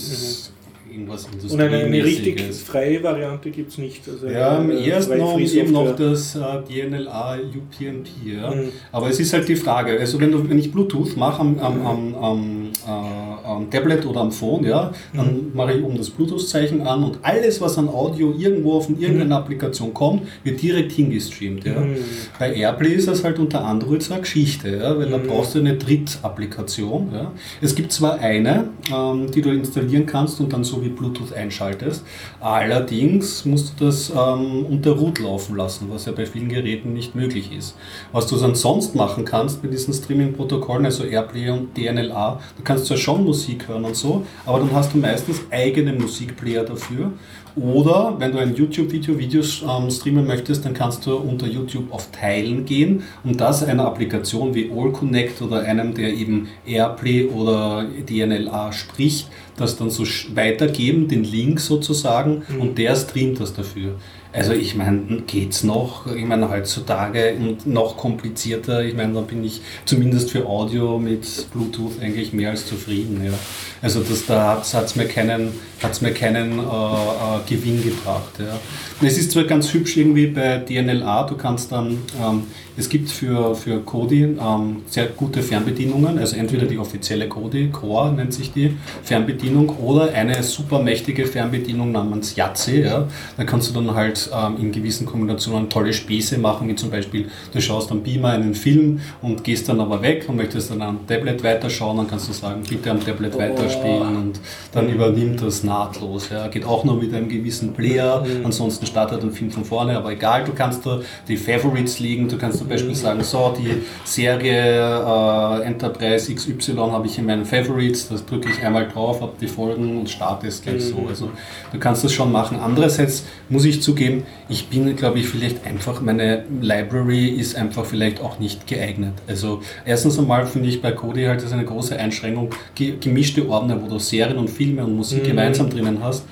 irgendwas Und eine, eine richtig Industriemäßiges. freie Variante gibt es nicht. Also Ja, am ersten noch eben noch das äh, DNLA UPnP. Ja. Mhm. Aber es ist halt die Frage, also wenn, du, wenn ich Bluetooth mache am, am, am, am, äh, am Tablet oder am Phone, ja, dann mache ich oben das Bluetooth-Zeichen an und alles, was an Audio irgendwo von irgendeiner Applikation kommt, wird direkt hingestreamt. Ja. Mhm. Bei Airplay ist das halt unter Android so eine Geschichte, ja, weil da brauchst du eine Drittapplikation. Ja. Es gibt zwar eine, ähm, die du installieren kannst und dann so wie Bluetooth einschaltest, allerdings musst du das ähm, unter Root laufen lassen, was ja bei vielen Geräten nicht möglich ist. Was du dann sonst machen kannst bei diesen Streaming-Protokollen, also Airplay und DNLA, du kannst zwar schon Musik hören und so, aber dann hast du meistens eigene Musikplayer dafür. Oder wenn du ein YouTube-Video Videos ähm, streamen möchtest, dann kannst du unter YouTube auf Teilen gehen und das einer Applikation wie All Connect oder einem, der eben Airplay oder DNLA spricht, das dann so weitergeben, den Link sozusagen, und der streamt das dafür. Also ich meine, geht's noch? Ich meine, heutzutage und noch komplizierter, ich meine, da bin ich zumindest für Audio mit Bluetooth eigentlich mehr als zufrieden. Ja. Also das, da hat es mir keinen, hat's mir keinen äh, äh, Gewinn gebracht. Ja. Es ist zwar ganz hübsch irgendwie bei DNLA, du kannst dann, ähm, es gibt für, für Kodi ähm, sehr gute Fernbedienungen, also entweder die offizielle Kodi, Core nennt sich die Fernbedienung, oder eine super mächtige Fernbedienung namens Yahtzee. Ja. Da kannst du dann halt ähm, in gewissen Kombinationen tolle Späße machen, wie zum Beispiel, du schaust am Beamer einen Film und gehst dann aber weg und möchtest dann am Tablet weiterschauen, dann kannst du sagen, bitte am Tablet weiterspielen und dann übernimmt das nahtlos. Ja. Geht auch nur mit einem gewissen Player, ansonsten startet ein Film von vorne, aber egal, du kannst da die Favorites legen, du kannst zum Beispiel sagen, so, die Serie äh, Enterprise XY habe ich in meinen Favorites, das drücke ich einmal drauf, habe die Folgen und starte es gleich so. Also du kannst das schon machen. Andererseits muss ich zugeben, ich bin, glaube ich, vielleicht einfach, meine Library ist einfach vielleicht auch nicht geeignet. Also erstens einmal finde ich bei Kodi halt das ist eine große Einschränkung, ge gemischte Ordner, wo du Serien und Filme und Musik gemeinsam drinnen hast,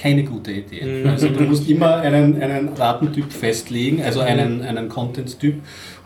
keine gute Idee. Also du musst immer [laughs] einen, einen Datentyp festlegen, also einen, einen Content-Typ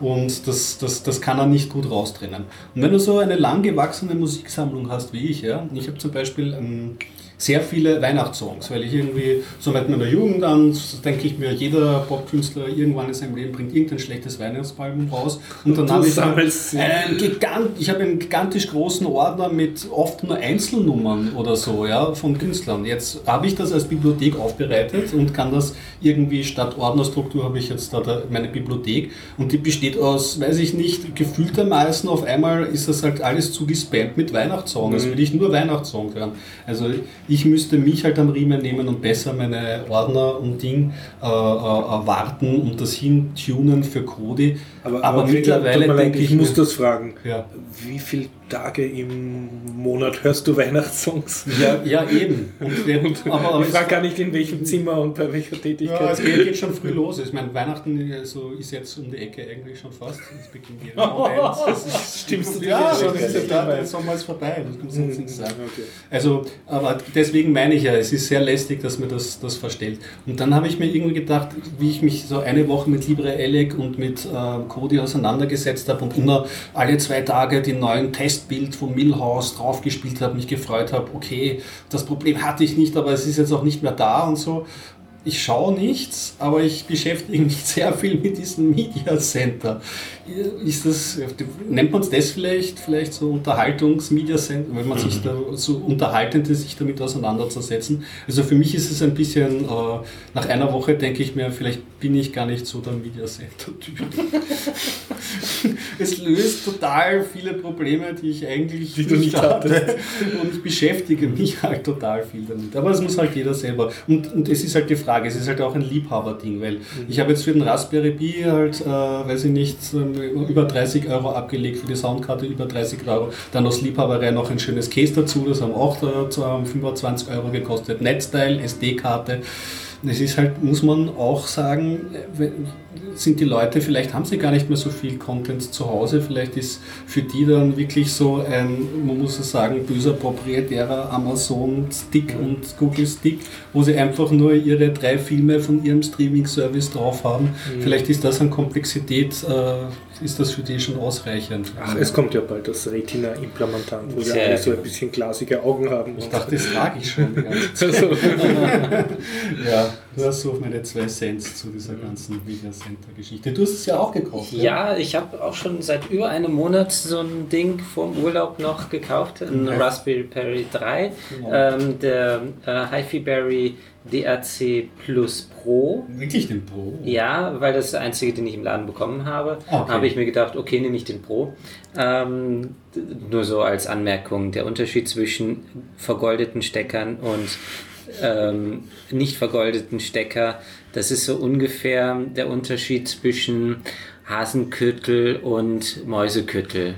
und das, das, das kann er nicht gut raustrennen. Und wenn du so eine lang gewachsene Musiksammlung hast wie ich, ja, ich habe zum Beispiel ähm, sehr viele Weihnachtssongs, weil ich irgendwie so mit meiner Jugend an, denke ich mir, jeder Popkünstler irgendwann in seinem Leben bringt irgendein schlechtes Weihnachtsalbum raus und [laughs] dann habe ich einen gigant, ich habe einen gigantisch großen Ordner mit oft nur Einzelnummern oder so, ja, von Künstlern. Jetzt habe ich das als Bibliothek aufbereitet und kann das irgendwie statt Ordnerstruktur habe ich jetzt da, meine Bibliothek und die besteht aus, weiß ich nicht, gefühltermaßen auf einmal ist das halt alles zugespammt mit Weihnachtssongs. Das will ich nur Weihnachtssongs hören. Also ich müsste mich halt am Riemen nehmen und besser meine Ordner und Ding äh, äh, äh, warten und das hintunen für Kodi. Aber, Aber aber mittlerweile mir denke ich ich muss mir- das fragen. Ja. Wie viele Tage im Monat hörst du Weihnachtssongs? Ja, ja, eben. Und, aber, ich frage gar nicht in welchem Zimmer und bei welcher Ja, Tätigkeit. es geht, geht schon früh los. Ich meine, Weihnachten also ist jetzt um die Ecke eigentlich schon fast. Es beginnt jeden Moment. [laughs] Das ist, Stimmst du Ja, schon ja da, der Sommer ist vorbei. Das muss sonst nichts sein. Okay. Also, aber deswegen meine ich ja, es ist sehr lästig, dass mir das, das verstellt. Und dann habe ich mir irgendwie gedacht, wie ich mich so eine Woche mit LibreElec und mit äh, Kodi auseinandergesetzt habe und immer alle zwei Tage die neuen Testbild von Millhouse draufgespielt habe, mich gefreut habe, okay, das Problem hatte ich nicht, aber es ist jetzt auch nicht mehr da und so. Ich schaue nichts, aber ich beschäftige mich [laughs] sehr viel mit diesem Media Center. Ist das, nennt man es das vielleicht, vielleicht so Unterhaltungs-Media Center, wenn man sich da so unterhaltend ist, sich damit auseinanderzusetzen? Also für mich ist es ein bisschen, äh, nach einer Woche denke ich mir, vielleicht bin ich gar nicht so der Media Center-Typ. [laughs] [laughs] es löst total viele Probleme, die ich eigentlich Die nicht hattest. [laughs] und ich beschäftige mich halt total viel damit. Aber es muss halt jeder selber. Und, und es ist halt die Frage, es ist halt auch ein Liebhaberding, weil ich habe jetzt für den Raspberry Pi halt, äh, weiß ich nicht, ähm, über 30 Euro abgelegt, für die Soundkarte über 30 Euro. Dann aus Liebhaberei noch ein schönes Case dazu, das haben auch ähm, 25 Euro gekostet. Netzteil, SD-Karte. Es ist halt, muss man auch sagen, äh, wenn- sind die Leute, vielleicht haben sie gar nicht mehr so viel Content zu Hause, vielleicht ist für die dann wirklich so ein, man muss es sagen, böser proprietärer Amazon-Stick und Google-Stick, wo sie einfach nur ihre drei Filme von ihrem Streaming-Service drauf haben. Vielleicht ist das an Komplexität, äh, ist das für die schon ausreichend. Ach, es kommt ja bald das Retina-Implantant, wo Sehr alle so ein bisschen glasige Augen haben. Ich dachte, das trage ich schon. [laughs] also, [laughs] Ja, du hast so meine zwei Cents zu dieser ganzen Media Center-Geschichte. Du hast es ja auch gekauft. ne? Ja, ich habe auch schon seit über einem Monat so ein Ding vorm Urlaub noch gekauft, ein Ja. Raspberry Pi 3, Genau. ähm, der äh, HiFi Berry DRC Plus Pro. Wirklich den Pro? Ja, weil das ist der einzige, den ich im Laden bekommen habe. Ah, okay. Habe ich mir gedacht, okay, nehme ich den Pro. Ähm, nur so als Anmerkung, der Unterschied zwischen vergoldeten Steckern und ähm, nicht vergoldeten Stecker, das ist so ungefähr der Unterschied zwischen Hasenkürtel und Mäusekürtel.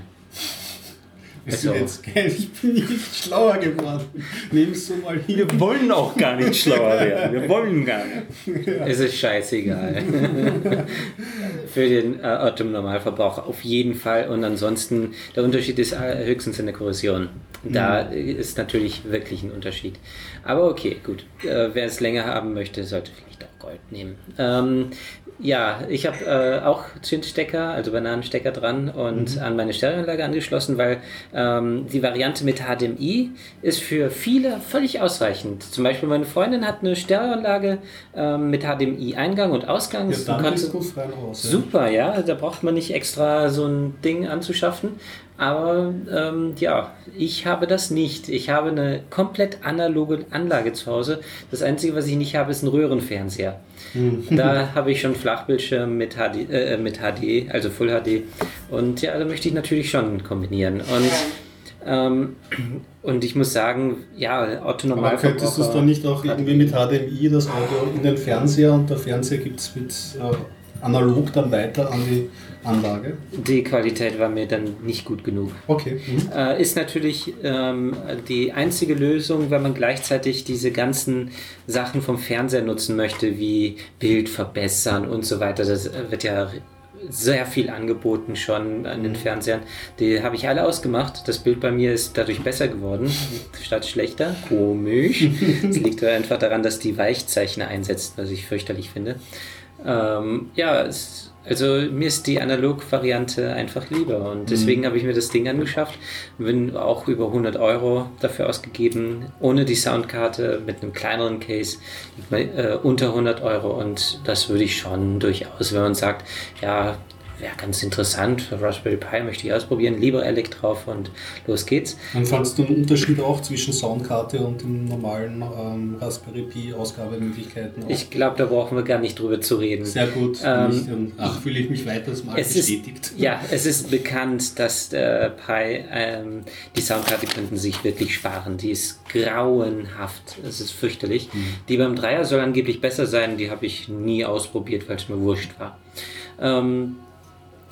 Bist du Also- jetzt geil? Ich bin nicht schlauer geworden. Nimmst du mal hier. wollen auch gar nicht schlauer werden. Wir wollen gar nicht. Es ist scheißegal. [laughs] Für den äh, Otto-Normalverbraucher auf jeden Fall. Und ansonsten, der Unterschied ist äh, höchstens in der Korrosion. Da ist natürlich wirklich ein Unterschied. Aber okay, gut. Äh, wer es länger haben möchte, sollte vielleicht auch Gold nehmen. Ähm, ja, ich habe äh, auch Zündstecker, also Bananenstecker dran und an meine Stereoanlage angeschlossen, weil ähm, die Variante mit HDMI ist für viele völlig ausreichend. Zum Beispiel meine Freundin hat eine Stereoanlage ähm, mit HDMI-Eingang und Ausgang. Ja, dann kannst- du frei raus. ja. Super, ja, da braucht man nicht extra so ein Ding anzuschaffen. Aber ähm, ja, ich habe das nicht. Ich habe eine komplett analoge Anlage zu Hause. Das Einzige, was ich nicht habe, ist ein Röhrenfernseher. Da habe ich schon Flachbildschirm mit HD, äh, mit HD, also Full HD. Und ja, da möchte ich natürlich schon kombinieren. Und, ähm, und ich muss sagen, ja, Otto Aber könntest du es dann nicht auch irgendwie mit HDMI das Audio in den Fernseher und der Fernseher gibt es mit äh, analog dann weiter an die Anlage? Die Qualität war mir dann nicht gut genug. Okay. Mhm. Äh, ist natürlich ähm, die einzige Lösung, wenn man gleichzeitig diese ganzen Sachen vom Fernseher nutzen möchte, wie Bild verbessern und so weiter. Das äh, wird ja sehr viel angeboten schon an den Fernsehern. Die habe ich alle ausgemacht. Das Bild bei mir ist dadurch besser geworden, statt schlechter. Komisch. [laughs] Das liegt einfach daran, dass die Weichzeichner einsetzt, was ich fürchterlich finde. Ähm, ja, es, also mir ist die Analog-Variante einfach lieber und deswegen habe ich mir das Ding angeschafft. Bin auch über 100 Euro dafür ausgegeben, ohne die Soundkarte, mit einem kleineren Case, äh, unter 100 Euro und das würde ich schon durchaus, wenn man sagt, ja, wäre ganz interessant, Raspberry Pi möchte ich ausprobieren, lieber Elec drauf und los geht's. Und fandst du einen Unterschied auch zwischen Soundkarte und den normalen ähm, Raspberry Pi Ausgabemöglichkeiten? auch? Ich glaube, da brauchen wir gar nicht drüber zu reden. Sehr gut. Ähm, ach, fühle ich mich weiteres Mal Es ist, bestätigt. [laughs] ja, es ist bekannt, dass äh, Pi, ähm, die Soundkarte könnten sich wirklich sparen. Die ist grauenhaft. Es ist fürchterlich. Die beim Dreier soll angeblich besser sein. Die habe ich nie ausprobiert, weil es mir wurscht war. Ähm,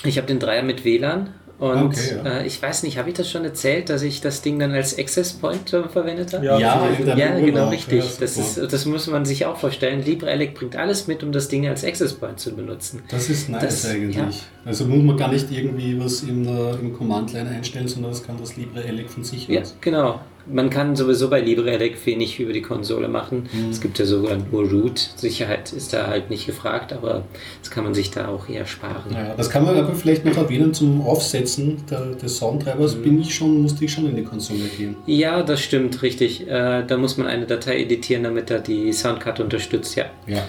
ich habe den Dreier mit WLAN. Und Okay, ja. äh, ich weiß nicht, habe ich das schon erzählt, dass ich das Ding dann als Access Point äh, verwendet habe? Ja, Ja, in Ja, genau, richtig. Ja, das, ist, das muss man sich auch vorstellen. LibreElec bringt alles mit, um das Ding als Access Point zu benutzen. Das ist nice Das- eigentlich. ja. Also muss man gar nicht irgendwie was im, äh, im Command-Line einstellen, sondern das kann das LibreElec von sich Ja, aus. genau. Man kann sowieso bei LibreElec wenig über die Konsole machen. Es gibt ja sogar nur Root. Sicherheit ist da halt nicht gefragt, aber das kann man sich da auch eher sparen. Ja, das kann man aber vielleicht noch erwähnen zum Aufsetzen der, des Soundtreibers. Bin ich schon, musste ich schon in die Konsole gehen. Ja, das stimmt, richtig. Äh, da muss man eine Datei editieren, damit er die Soundkarte unterstützt. Ja, Ja.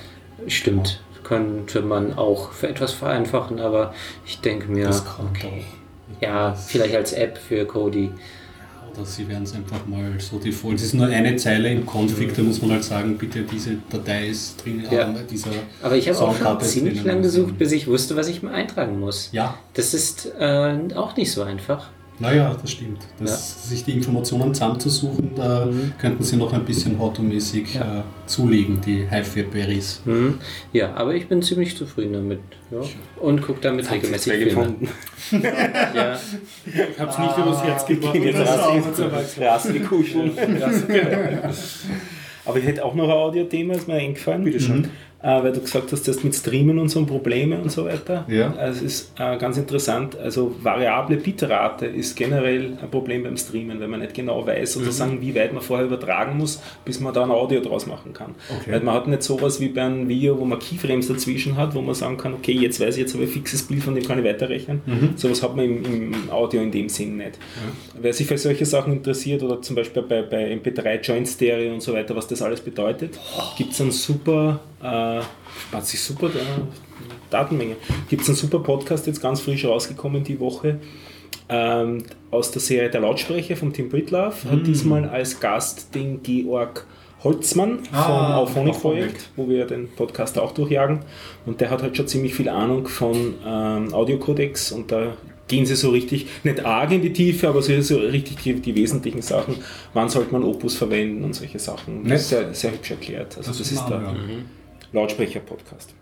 stimmt. Könnte man auch für etwas vereinfachen, aber ich denke mir, Das kommt auch. ja, vielleicht als App für Kodi. Oder sie werden es einfach mal so default. Es ist nur eine Zeile im Config, da muss man halt sagen, bitte diese Datei ist drin, Ja. ähm, dieser Aber ich habe auch schon ziemlich drinnen. lang gesucht, bis ich wusste, was ich mir eintragen muss. Ja, Das ist äh, auch nicht so einfach. Naja, das stimmt. Das, Sich die Informationen zusammenzusuchen, da könnten sie noch ein bisschen automäßig äh, zulegen, die Hi-Fi-Berries. Mhm. Ja, aber ich bin ziemlich zufrieden damit. Ja. Und gucke damit regelmäßig Filme. gefunden. [laughs] Ja. Ich habe es nicht übers Herz gebracht. Jetzt Das ist rasten- auch so weit. rasten kuscheln. [laughs] Aber ich hätte auch noch ein Audio-Thema, ist mir eingefallen. Bitte schön. Mhm. Äh, weil du gesagt hast, dass mit Streamen und so Probleme und so weiter. Ja. Also es ist äh, ganz interessant. Also variable Bitrate ist generell ein Problem beim Streamen, wenn man nicht genau weiß, sozusagen, wie weit man vorher übertragen muss, bis man da ein Audio draus machen kann. Okay. Weil man hat nicht sowas wie bei einem Video, wo man Keyframes dazwischen hat, wo man sagen kann, okay, jetzt weiß ich, jetzt habe ich ein fixes Bild, von dem kann ich weiterrechnen. Sowas hat man im, im Audio in dem Sinn nicht. Wer sich für solche Sachen interessiert oder zum Beispiel bei, bei MP3 Joint Stereo und so weiter, was das alles bedeutet, gibt es einen super, äh, spart sich super äh, Datenmenge, gibt es einen super Podcast, jetzt ganz frisch rausgekommen die Woche, ähm, aus der Serie Der Lautsprecher von Tim Britlove, hat diesmal als Gast den Georg Holzmann vom Ah, Auphonic Auphonic. Projekt, wo wir den Podcast auch durchjagen. Und der hat halt schon ziemlich viel Ahnung von ähm, Audiocodecs und da gehen sie so richtig, nicht arg in die Tiefe, aber so, so richtig die, die wesentlichen Sachen. Wann sollte man Opus verwenden und solche Sachen. Das ist sehr, sehr hübsch erklärt. Also das, Das ist machen der wir. Lautsprecher-Podcast.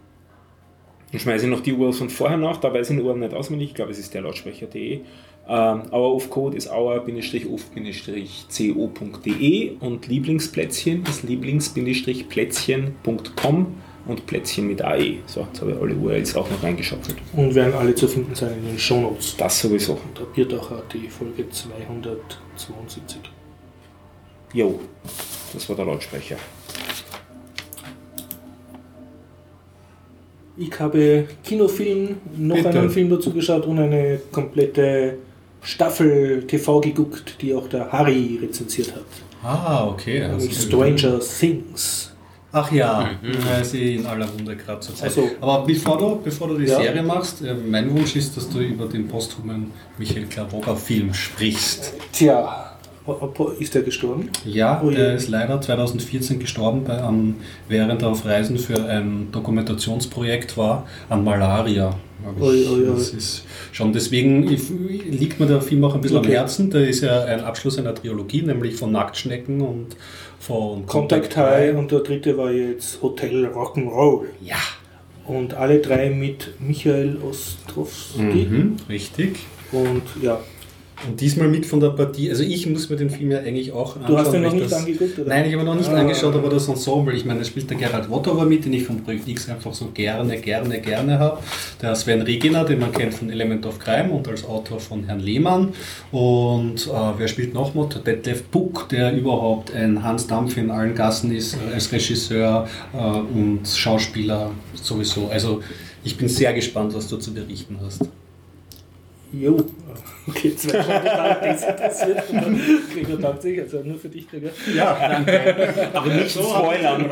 Dann schmeiße ich noch die Uhr von vorher nach, da weiß ich den Uhr nicht auswendig, ich glaube es ist der Lautsprecher.de. Ähm, Our of Code ist our-of-co.de und Lieblingsplätzchen ist lieblings-plätzchen.com und Plätzchen mit AE. So, jetzt habe ich alle URLs auch noch reingeschaufelt. Und werden alle zu finden sein in den Shownotes. Das sowieso. Unter Bierdacher.at Folge 272. Jo, das war der Lautsprecher. Ich habe Kinofilm, noch Bitte. einen Film dazu geschaut und eine komplette Staffel TV geguckt, die auch der Harry rezensiert hat. Ah, okay. Also- Stranger Things. Ach ja, ja. sie in aller Munde gerade zur Zeit. Also- Aber bevor du, bevor du die Ja. Serie machst, äh, mein Wunsch ist, dass du über den posthumen Michael Klawoga-Film sprichst. Tja, ist er gestorben? Ja, Oh er ist leider 2014 gestorben, bei, ähm, während er auf Reisen für ein Dokumentationsprojekt war, an Malaria. ui, ui. Das ist schon deswegen liegt mir der Film auch ein bisschen Okay. am Herzen. Der ist ja ein Abschluss einer Trilogie, nämlich von Nacktschnecken und von Contact High und der dritte war jetzt Hotel Rock'n'Roll. Ja, Und alle drei mit Michael Ostrowski. mhm, richtig. Und ja, Und diesmal mit von der Partie, also ich muss mir den Film ja eigentlich auch anschauen. Du hast ihn noch nicht das- angeguckt, oder? Nein, ich habe ihn noch nicht Ah. angeschaut, aber das Ensemble, ich meine, da spielt der Gerhard Wotower mit, den ich vom Projekt X einfach so gerne, gerne, gerne habe. Der Sven Reginer, den man kennt von Element of Crime und als Autor von Herrn Lehmann. Und äh, wer spielt noch mit? Der Detlef Buck, der überhaupt ein Hans Dampf in allen Gassen ist, äh, als Regisseur äh, und Schauspieler sowieso. Also ich bin sehr gespannt, was du zu berichten hast. Jo. Okay, zwei schon total desinteressiert. Gregor tatsächlich, also nur für dich, Gregor. Ja, danke. Aber nicht spoilern.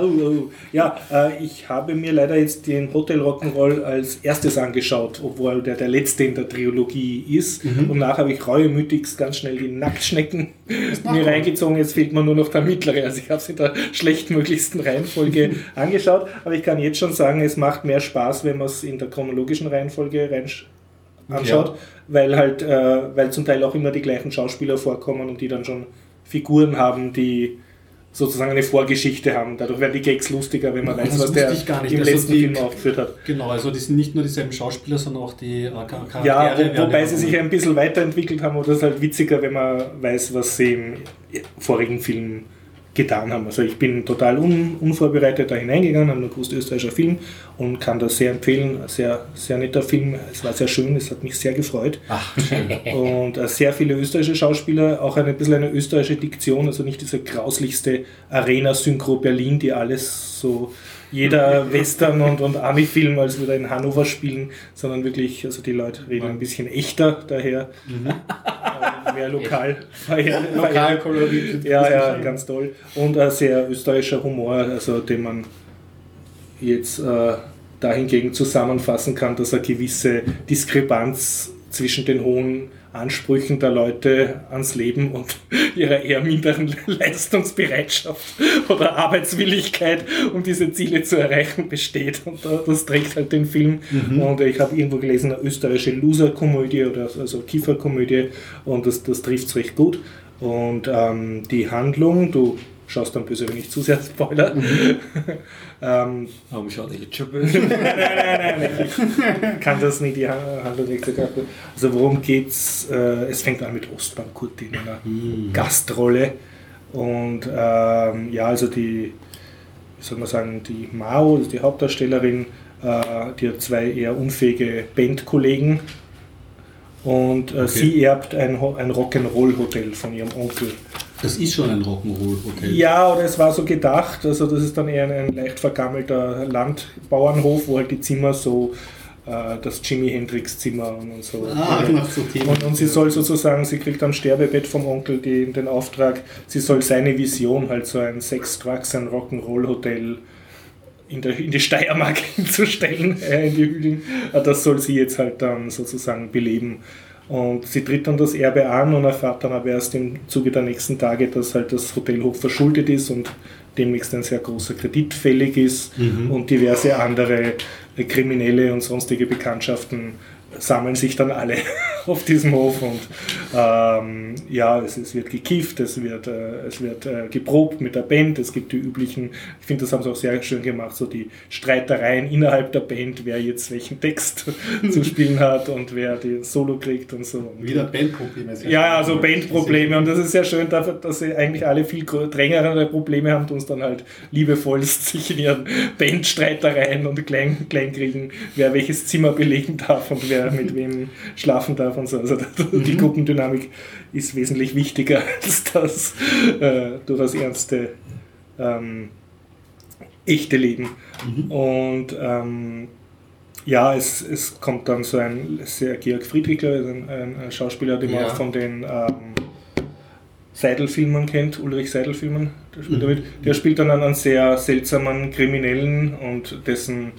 Oh, oh. Ja, äh, ich habe mir leider jetzt den Hotel Rock'n'Roll als erstes angeschaut, obwohl der der letzte in der Trilogie ist. Und nachher habe ich reuemütigst ganz schnell die Nacktschnecken mir reingezogen. Jetzt fehlt mir nur noch der mittlere. Also ich habe es in der schlechtmöglichsten Reihenfolge [laughs] angeschaut. Aber ich kann jetzt schon sagen, es macht mehr Spaß, wenn man es in der chronologischen Reihenfolge rein anschaut, weil halt, äh, weil zum Teil auch immer die gleichen Schauspieler vorkommen und die dann schon Figuren haben, die sozusagen eine Vorgeschichte haben. Dadurch werden die Gags lustiger, wenn man Das weiß, was der ich gar nicht. im Also letzten die- Film aufgeführt hat. Genau, also die sind nicht nur dieselben Schauspieler, sondern auch die äh, Char- Charaktere. Ja, wo, wobei ja sie sich ein bisschen weiterentwickelt haben, oder es ist halt witziger, wenn man weiß, was sie im vorigen Film getan haben. Also ich bin total un, unvorbereitet da hineingegangen, habe nur gewusst, österreichischer Film und kann das sehr empfehlen. Ein Sehr, sehr netter Film, es war sehr schön, es hat mich sehr gefreut. Ach, schön. [laughs] Und äh, sehr viele österreichische Schauspieler, auch ein bisschen eine österreichische Diktion, also nicht diese grauslichste Arena-Synchro Berlin, die alles so jeder Western und, und Ami-Film als wieder in Hannover spielen, sondern wirklich, also die Leute reden ein bisschen echter daher, [laughs] äh, mehr lokal. Lokal koloriert. Ja, ja, ganz toll. Und ein sehr österreichischer Humor, also den man jetzt äh, dahingegen zusammenfassen kann, dass eine gewisse Diskrepanz zwischen den hohen Ansprüchen der Leute ans Leben und [laughs] ihrer eher minderen [laughs] Leistungsbereitschaft oder Arbeitswilligkeit, um diese Ziele zu erreichen, besteht. Und das trägt halt den Film. Und ich habe irgendwo gelesen, eine österreichische Loser-Komödie oder also Kieferkomödie und das, das trifft es recht gut. Und ähm, die Handlung, du schaust dann böse, wenn ich zu sehr spoiler. [laughs] ähm, Warum schaut er jetzt schon [laughs] böse? nein, nein, nein, nein, ich kann das nicht, die Handlung nicht sagen. Also worum geht's? Äh, es fängt an mit Kurti in einer Gastrolle. Und ähm, ja, also die, wie soll man sagen, die Mao, also die Hauptdarstellerin, äh, die hat zwei eher unfähige Bandkollegen. Und äh, sie erbt ein, ein Rock'n'Roll-Hotel von ihrem Onkel. Das ist schon ein Rock'n'Roll-Hotel. Ja, oder es war so gedacht, also das ist dann eher ein, ein leicht vergammelter Landbauernhof, wo halt die Zimmer so äh, das Jimi Hendrix Zimmer und, so. Ah, nach so Themen. und, und sie soll sozusagen, sie kriegt am Sterbebett vom Onkel die, den Auftrag, sie soll seine Vision, halt so ein Sex, Drugs, ein Rock'n'Roll-Hotel in, der, in die Steiermark [laughs] hinzustellen, äh, in die Hügeln, äh, das soll sie jetzt halt dann sozusagen beleben. Und sie tritt dann das Erbe an und erfährt dann aber erst im Zuge der nächsten Tage, dass halt das Hotel hoch verschuldet ist und demnächst ein sehr großer Kredit fällig ist und diverse andere Kriminelle und sonstige Bekanntschaften sammeln sich dann alle [laughs] auf diesem Hof und ähm, ja, es, es wird gekifft, es wird, äh, es wird äh, geprobt mit der Band, es gibt die üblichen, ich finde, das haben sie auch sehr schön gemacht, so die Streitereien innerhalb der Band, wer jetzt welchen Text [laughs] zu spielen hat und wer den Solo kriegt und so. Wieder Bandprobleme. ja, also Bandprobleme und das ist sehr schön dass sie eigentlich alle viel drängere Probleme haben und uns dann halt liebevollst [laughs] sich in ihren Bandstreitereien und Klein Kleinkriegen, wer welches Zimmer belegen darf und wer mit wem schlafen darf und so. Also [laughs] die Gruppendynamik ist wesentlich wichtiger [laughs] als das äh, durchaus ernste ähm, echte Leben. Und ähm, ja, es, es kommt dann so ein sehr Georg Friedrichler, ein, ein, Schauspieler, den man Ja. auch von den ähm, Seidel-Filmen kennt, Ulrich Seidel-Filmen, der spielt, damit. der spielt dann einen sehr seltsamen Kriminellen und dessen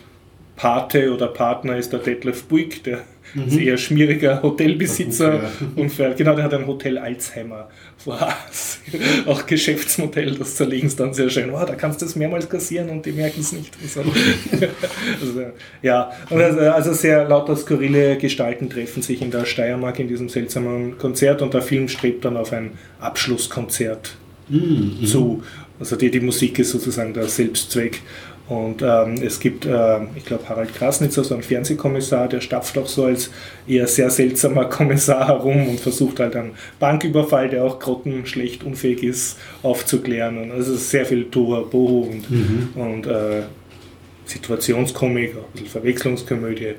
Pate oder Partner ist der Detlef Buick, der ist eher schmieriger Hotelbesitzer und für, genau, der hat ein Hotel Alzheimer voraus. [laughs] Auch Geschäftsmodell, das zerlegen sie dann sehr schön. Oh, da kannst du es mehrmals kassieren und die merken es nicht. So. [laughs] also, ja, also, also sehr lauter skurrile Gestalten treffen sich in der Steiermark in diesem seltsamen Konzert und der Film strebt dann auf ein Abschlusskonzert Mhm. zu. Also die, die Musik ist sozusagen der Selbstzweck. Und ähm, es gibt, äh, ich glaube, Harald Krasnitzer, so ein Fernsehkommissar, der stapft auch so als eher sehr seltsamer [laughs] Kommissar herum und versucht halt einen Banküberfall, der auch grottenschlecht unfähig ist, aufzuklären. Und also es ist sehr viel Toa Boho und, und äh, Situationskomik, auch ein bisschen Verwechslungskomödie.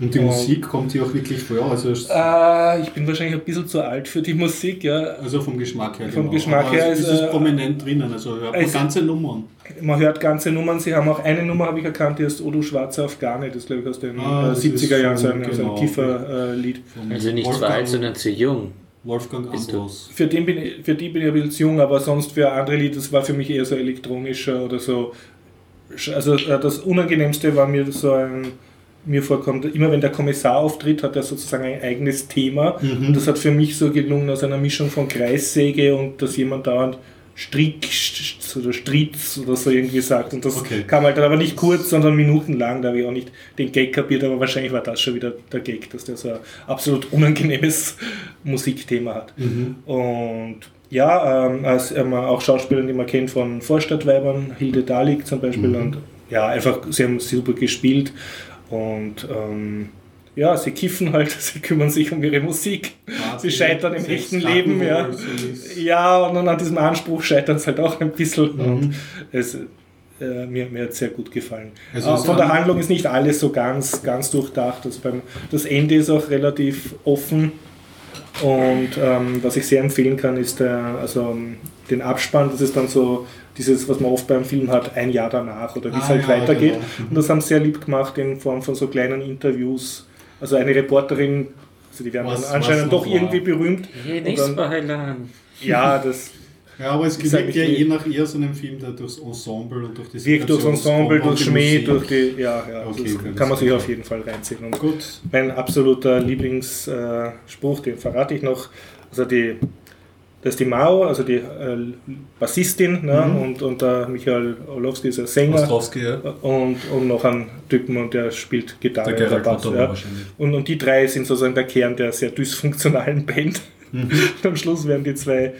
Und die Und- Musik kommt hier auch wirklich vor, also, es- Äh, ich bin wahrscheinlich ein bisschen zu alt für die Musik, ja. also vom Geschmack her. Vom Geschmack her es ist, ist äh, prominent drinnen, also hört man es- ganze Nummern. Man hört ganze Nummern, sie haben auch eine Nummer, habe ich erkannt, die heißt Odu Schwarze Afghane, das glaube ich aus den Ah, äh, das 70er Jahren, so ein, genau. Kiefer-Lied. Vom Also nicht zu Wolfgang- alt, sondern zu jung. Wolfgang? Ambros. Für, den bin ich, für die bin ich ein bisschen zu jung, aber sonst für andere Lieder, das war für mich eher so elektronischer oder so. Also äh, das Unangenehmste war mir so ein, mir vorkommt, immer wenn der Kommissar auftritt, hat er sozusagen ein eigenes Thema. Mhm. Und das hat für mich so gelungen aus einer Mischung von Kreissäge und dass jemand dauernd Strick st- oder Stritz oder so irgendwie sagt. Und das Okay. kam halt dann aber nicht kurz, sondern minutenlang. Da habe ich auch nicht den Gag kapiert, aber wahrscheinlich war das schon wieder der Gag, dass der so ein absolut unangenehmes [laughs] Musikthema hat. Mhm. Und ja, ähm, als ähm, auch Schauspieler, die man kennt von Vorstadtweibern, Hilde Dalik zum Beispiel, Mhm. und ja, einfach, sie haben super gespielt und ähm, ja, sie kiffen halt, [laughs] sie kümmern sich um ihre Musik. Sie scheitern im echten Leben, ja. Ja, und dann an diesem Anspruch scheitern sie halt auch ein bisschen. Mhm. Und es, äh, mir, mir hat es sehr gut gefallen. Also äh, von der Handlung ist nicht alles so ganz, ganz durchdacht. Also beim, das Ende ist auch relativ offen. Und ähm, was ich sehr empfehlen kann, ist der, also, ähm, den Abspann. Das ist dann so dieses, was man oft beim Film hat, ein Jahr danach oder wie es Ah, halt ja, weitergeht. genau. Und das haben sie sehr lieb gemacht in Form von so kleinen Interviews. Also eine Reporterin, also die werden Was- dann anscheinend doch war. irgendwie berühmt. Hey, Und nicht dann-. Ja, das Ja, aber es eigentlich ja je nach eher so einem Film, der durchs Ensemble und durch die wirkt durch Ensemble, durch Schmäh, durch die. Ja, ja, Okay, das okay, kann man das sich auf jeden Fall reinziehen. Und Gut. mein absoluter Lieblingsspruch, den verrate ich noch. Also die, das ist die Mao, also die äh, Bassistin ne? Mhm. und, und der Michael Orlowski ist ein Sänger Ostrowski, ja. und, und noch ein Typen und der spielt Gitarre Der und Gerald Bass. Ja. wahrscheinlich. Und, und die drei sind sozusagen der Kern der sehr dysfunktionalen [laughs] Band. Mhm. Und am Schluss werden die zwei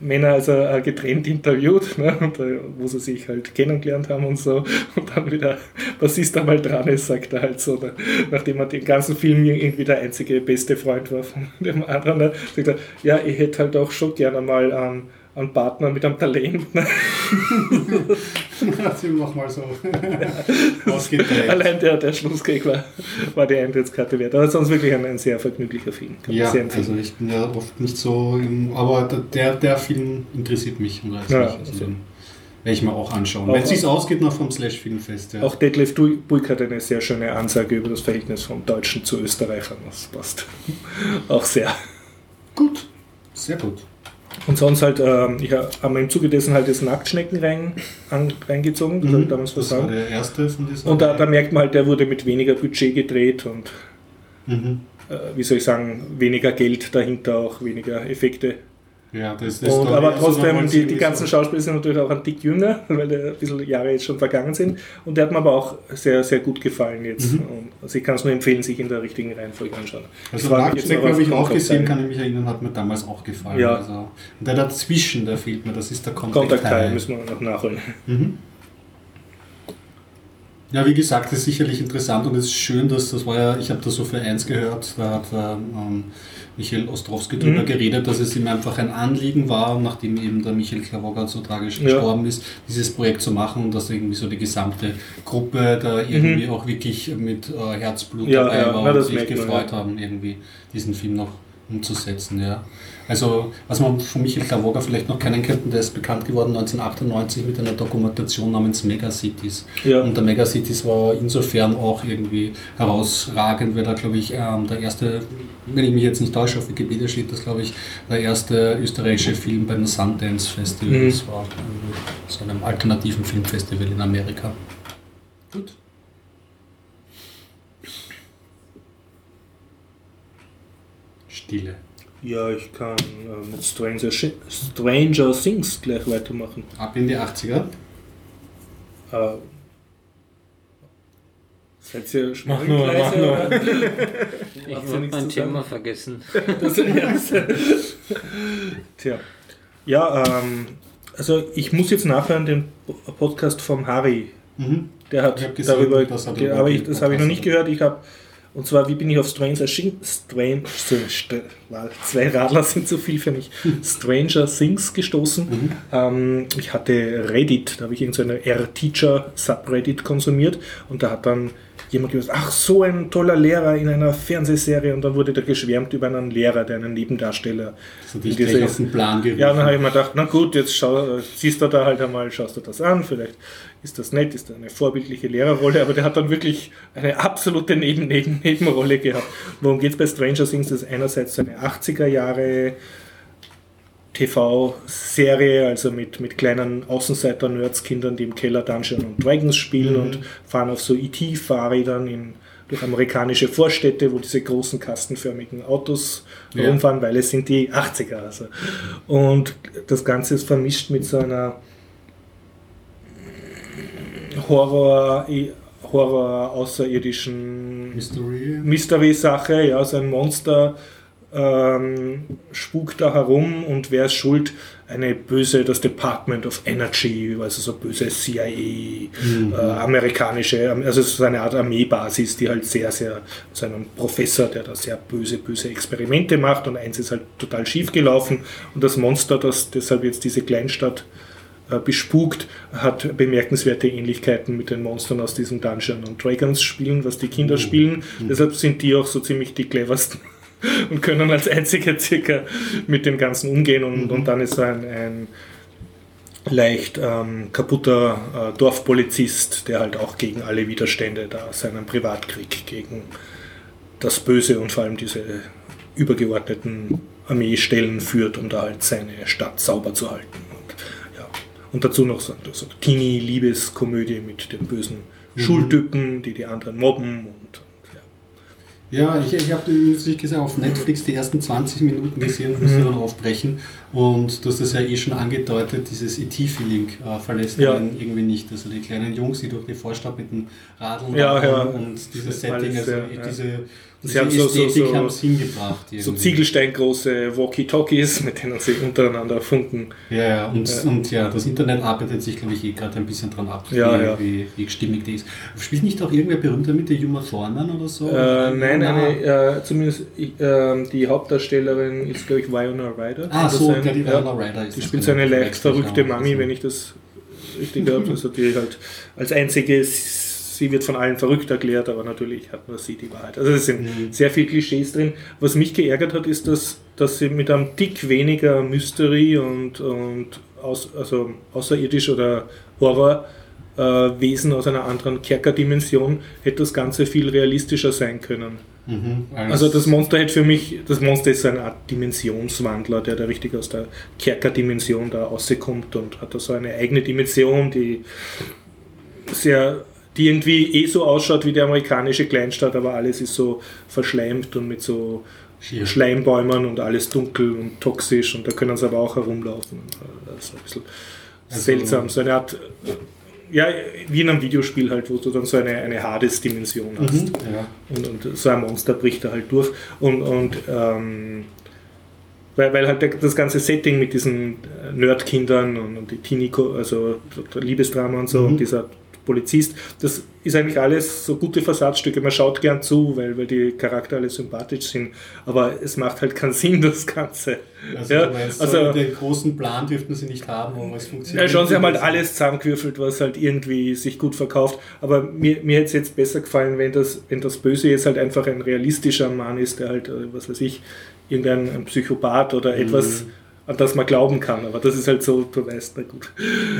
Männer also äh, getrennt interviewt, ne, und, äh, wo sie sich halt kennengelernt haben und so. [laughs] Und dann wieder Bassist einmal dran ist, sagt er halt so, ne, nachdem er den ganzen Film irgendwie der einzige beste Freund war von dem anderen, ne, sagt er, ja, ich hätte halt auch schon gerne mal einen, einen Partner mit einem Talent. [laughs] Sie ihm nochmal so [laughs] ausgedreht. Allein der, der Schlussgag war, war die Eintrittskarte wert. Aber sonst wirklich ein, ein sehr vergnüglicher Film. Kann Ja, also ich bin ja oft nicht so, im, aber der, der Film interessiert mich und reizt Ja, mich. Also also- den werde ich mir auch anschauen. Wenn es sich ausgeht, noch vom Slash Filmfest. Ja. Auch Detlef Buick hat eine sehr schöne Ansage über das Verhältnis vom Deutschen zu Österreichern. Das passt [laughs] auch sehr. Gut, sehr gut. Und sonst halt, ähm, ich habe im Zuge dessen halt das Nacktschnecken rein, an, reingezogen, das habe ich damals Mhm. das war der erste von diesen. Und da, da merkt man halt, der wurde mit weniger Budget gedreht und, mhm. äh, wie soll ich sagen, weniger Geld dahinter, auch weniger Effekte. Ja, das, das Und, aber trotzdem, die, die ganzen Schauspieler sind natürlich auch ein Tick jünger, [laughs] weil der ein bisschen Jahre jetzt schon vergangen sind. Und der hat mir aber auch sehr, sehr gut gefallen jetzt. Mhm. Also ich kann es nur empfehlen, sich in der richtigen Reihenfolge anschauen. Also noch, habe ich auch gesehen, kann ich mich erinnern, hat mir damals auch gefallen. Ja. Also, und der dazwischen, der fehlt mir, das ist der Contact, Contact High High. müssen wir noch nachholen. Mhm. Ja, wie gesagt, das ist sicherlich interessant und es ist schön, dass das war ja, ich habe das so für eins gehört, da hat ähm, Michael Ostrowski drüber Mhm. geredet, dass es ihm einfach ein Anliegen war, nachdem eben der Michael Klawoga so tragisch Ja. gestorben ist, dieses Projekt zu machen und dass irgendwie so die gesamte Gruppe da irgendwie auch wirklich mit äh, Herzblut Mhm. Ja, dabei ja, war und sich man, gefreut ja. haben, irgendwie diesen Film noch umzusetzen. Ja. Also, was man von Michael Klawoga vielleicht noch kennen könnte, der ist bekannt geworden 1998 mit einer Dokumentation namens Megacities. Ja. Und der Megacities war insofern auch irgendwie herausragend, weil da, glaube ich, ähm, der erste, wenn ich mich jetzt nicht täusche, auf Wikipedia steht das, glaube ich, der erste österreichische Film beim Sundance Festival. Mhm. Das war so einem alternativen Filmfestival in Amerika. Gut. Stille. Ja, ich kann äh, mit Stranger, Stranger Things gleich weitermachen. Ab in die 80er. Äh, seid ihr Mach nur, mach nur. oder? Ich habe mein? Thema vergessen. [laughs] Das ist ernst. Tja. Ja, ähm, also ich muss jetzt nachhören den Podcast vom Harry, Mhm. Der hat Ich hab gesehen, darüber, das hat aber ich, das habe ich noch nicht gehört. Ich habe und zwar, wie bin ich auf Stranger Things, Strange, zwei Radler sind zu viel für mich, [laughs] Stranger Things gestoßen. Mhm. Ähm, ich hatte Reddit, da habe ich irgendeine R-Teacher Subreddit konsumiert und da hat dann jemand gesagt, ach, so ein toller Lehrer in einer Fernsehserie und dann wurde da geschwärmt über einen Lehrer, der einen Nebendarsteller Das in gleich auf den Plan gerufen. ja, dann habe ich mir gedacht, na gut, jetzt schau, siehst du da halt einmal, schaust du das an, vielleicht ist das nett, ist das eine vorbildliche Lehrerrolle, aber der hat dann wirklich eine absolute Neben Neben Nebenrolle gehabt. Worum geht es bei Stranger Things? Das ist einerseits so eine 80er Jahre TV-Serie, also mit, mit kleinen Außenseiter-Nerds-Kindern, die im Keller Dungeons und Dragons spielen und fahren auf so ET-Fahrrädern in, durch amerikanische Vorstädte, wo diese großen kastenförmigen Autos Ja. rumfahren, weil es sind die 80er. Also. Und das Ganze ist vermischt mit so einer Horror, Horror außerirdischen Mystery. Mystery-Sache, ja, so ein Monster ähm, spukt da herum und wer ist schuld? Eine böse, das Department of Energy, also so böse CIA, äh, amerikanische, also es ist so eine Art Armeebasis, die halt sehr, sehr, so einen Professor, der da sehr böse, böse Experimente macht und eins ist halt total schief gelaufen und das Monster, das deshalb jetzt diese Kleinstadt äh, bespukt, hat bemerkenswerte Ähnlichkeiten mit den Monstern aus diesen Dungeons und Dragons Spielen, was die Kinder spielen. Deshalb sind die auch so ziemlich die cleversten und können als einzige circa mit dem Ganzen umgehen und, und dann ist ein, ein leicht ähm, kaputter äh, Dorfpolizist, der halt auch gegen alle Widerstände da seinen Privatkrieg gegen das Böse und vor allem diese übergeordneten Armeestellen führt, um da halt seine Stadt sauber zu halten. Und, ja. und dazu noch so, so eine Teenie-Liebeskomödie mit den bösen Schultypen, die die anderen mobben und ja. Ich, ich habe nicht gesagt, auf Netflix die ersten 20 Minuten gesehen und musste Mhm. dann aufbrechen. Und du hast das ja eh schon angedeutet, dieses ET-Feeling äh, verlässt Ja. einen irgendwie nicht. Also die kleinen Jungs, die durch die Vorstadt mit dem Radeln Ja, ja. und dieses Setting, also diese, Sie haben so- so- so-. So. Ziegelsteingroße Walkie-Talkies, mit denen sie untereinander funken. Ja, ja, und, Ja. und ja, das Internet arbeitet sich, glaube ich, eh gerade ein bisschen dran ab, Ja, wie, ja. Wie, wie stimmig die ist. Spielt nicht auch irgendwer berühmter mit der Juma Thornman oder so? Äh, nein, Ja. eine, äh, zumindest ich, ähm, die Hauptdarstellerin ist, glaube ich, Viona Ryder. Ah, so, sein? ja, die Ja. Winona Ryder ist Die spielt so eine genau. leicht verrückte Mami, wenn ich das richtig habe. Also die halt als einzige, sie wird von allen verrückt erklärt, aber natürlich hat nur sie die Wahrheit. Also es sind Mhm. sehr viele Klischees drin. Was mich geärgert hat, ist, dass, dass sie mit einem Tick weniger Mystery und, und aus, also außerirdisch oder Horror äh, Wesen aus einer anderen Kerkerdimension hätte das Ganze viel realistischer sein können. Mhm, Also das Monster hätte für mich, das Monster ist so eine Art Dimensionswandler, der da richtig aus der Kerkerdimension da rauskommt und hat da so eine eigene Dimension, die sehr, die irgendwie eh so ausschaut wie die amerikanische Kleinstadt, aber alles ist so verschleimt und mit so Schier. Schleimbäumern und alles dunkel und toxisch und da können sie aber auch herumlaufen. Das ist ein bisschen Also- seltsam, so eine Art, ja, wie in einem Videospiel halt, wo du dann so eine, eine Hades-Dimension hast. Mhm, ja. Und, und so ein Monster bricht da halt durch. Und, und ähm, weil, weil halt das ganze Setting mit diesen äh, Nerdkindern und, und die Teenie, also Liebesdrama und so Mhm. und dieser Polizist, das ist eigentlich alles so gute Versatzstücke. Man schaut gern zu, weil, weil die Charakter alle sympathisch sind, aber es macht halt keinen [laughs] Sinn, das Ganze. Also, Ja, meinst, also- so den großen Plan dürften sie nicht haben, aber es funktioniert. Ja, schon, sie haben halt alles zusammengewürfelt, was halt irgendwie sich gut verkauft. Aber mir, mir hätte es jetzt besser gefallen, wenn das, wenn das Böse jetzt halt einfach ein realistischer Mann ist, der halt, äh, was weiß ich, irgendein ein Psychopath oder etwas, an das man glauben kann. Aber das ist halt so, du weißt, na gut.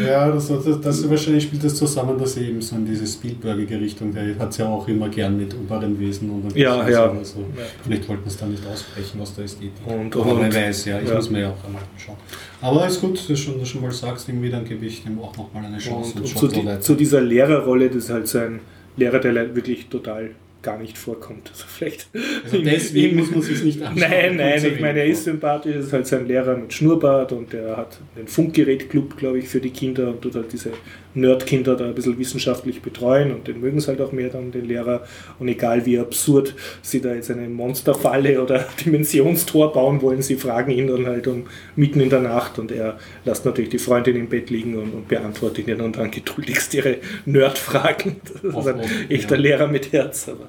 Ja, das, das, das wahrscheinlich spielt das zusammen, dass eben so in diese Spielbergige Richtung, der hat es ja auch immer gern mit oberen Wesen und Ja, ja. Also, Ja. Vielleicht wollten es dann nicht ausbrechen aus der Ästhetik. Und- aber und- wer weiß, ja, ich ja. muss mir ja auch einmal anschauen. Aber ist gut, dass du schon, mal sagst, irgendwie, dann gebe ich dem auch nochmal eine Chance. Und, und zu, so die, zu dieser Lehrerrolle, das ist halt so ein Lehrer, der le- wirklich total gar nicht vorkommt. [laughs] Also vielleicht. Also deswegen muss man [laughs] sich nicht anschauen. Nein, nein, ich meine, er ist sympathisch, ist halt sein Lehrer mit Schnurrbart und der hat den Funkgerätclub, glaube ich, für die Kinder und tut halt diese Nerdkinder da ein bisschen wissenschaftlich betreuen und den mögen es halt auch mehr dann, den Lehrer. Und egal wie absurd sie da jetzt eine Monsterfalle oder [laughs] Dimensionstor bauen wollen, sie fragen ihn dann halt um mitten in der Nacht und er lässt natürlich die Freundin im Bett liegen und, und beantwortet ihnen dann geduldigst ihre Nerdfragen. [laughs] Das ist ein echter Lehrer mit Herz. Aber,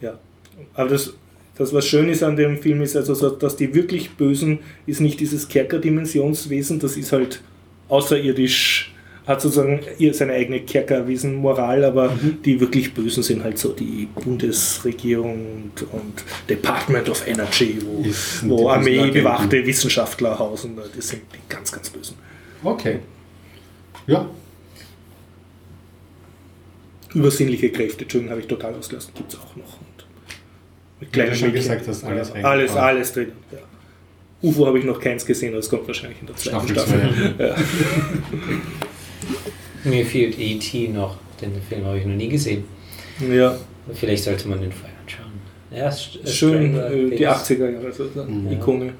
ja. aber das, das, was schön ist an dem Film, ist also, so, dass die wirklich Bösen ist nicht dieses Kerkerdimensionswesen, das ist halt außerirdisch, hat sozusagen ihr seine eigene Kerkerwesen-Moral, aber die wirklich Bösen sind halt so die Bundesregierung und, und Department of Energy, wo, Ist- wo armeebewachte. Wissenschaftler hausen. Das sind die ganz, ganz Bösen. Okay. Ja, Übersinnliche Kräfte, Entschuldigung, habe ich total ausgelassen, gibt es auch noch. Und mit kleinen schon Mädchen. gesagt hast, alles Ja, alles, Ja. alles drin. Ja. UFO habe ich noch keins gesehen, das kommt wahrscheinlich in der zweiten Staffel Staffel. Ja. [laughs] [laughs] Mir fehlt E.T. noch, den Film habe ich noch nie gesehen. ja, Vielleicht sollte man den vorher anschauen. Ja, schön, äh, die Things. 80er Jahre, sozusagen, Mhm. Ikone.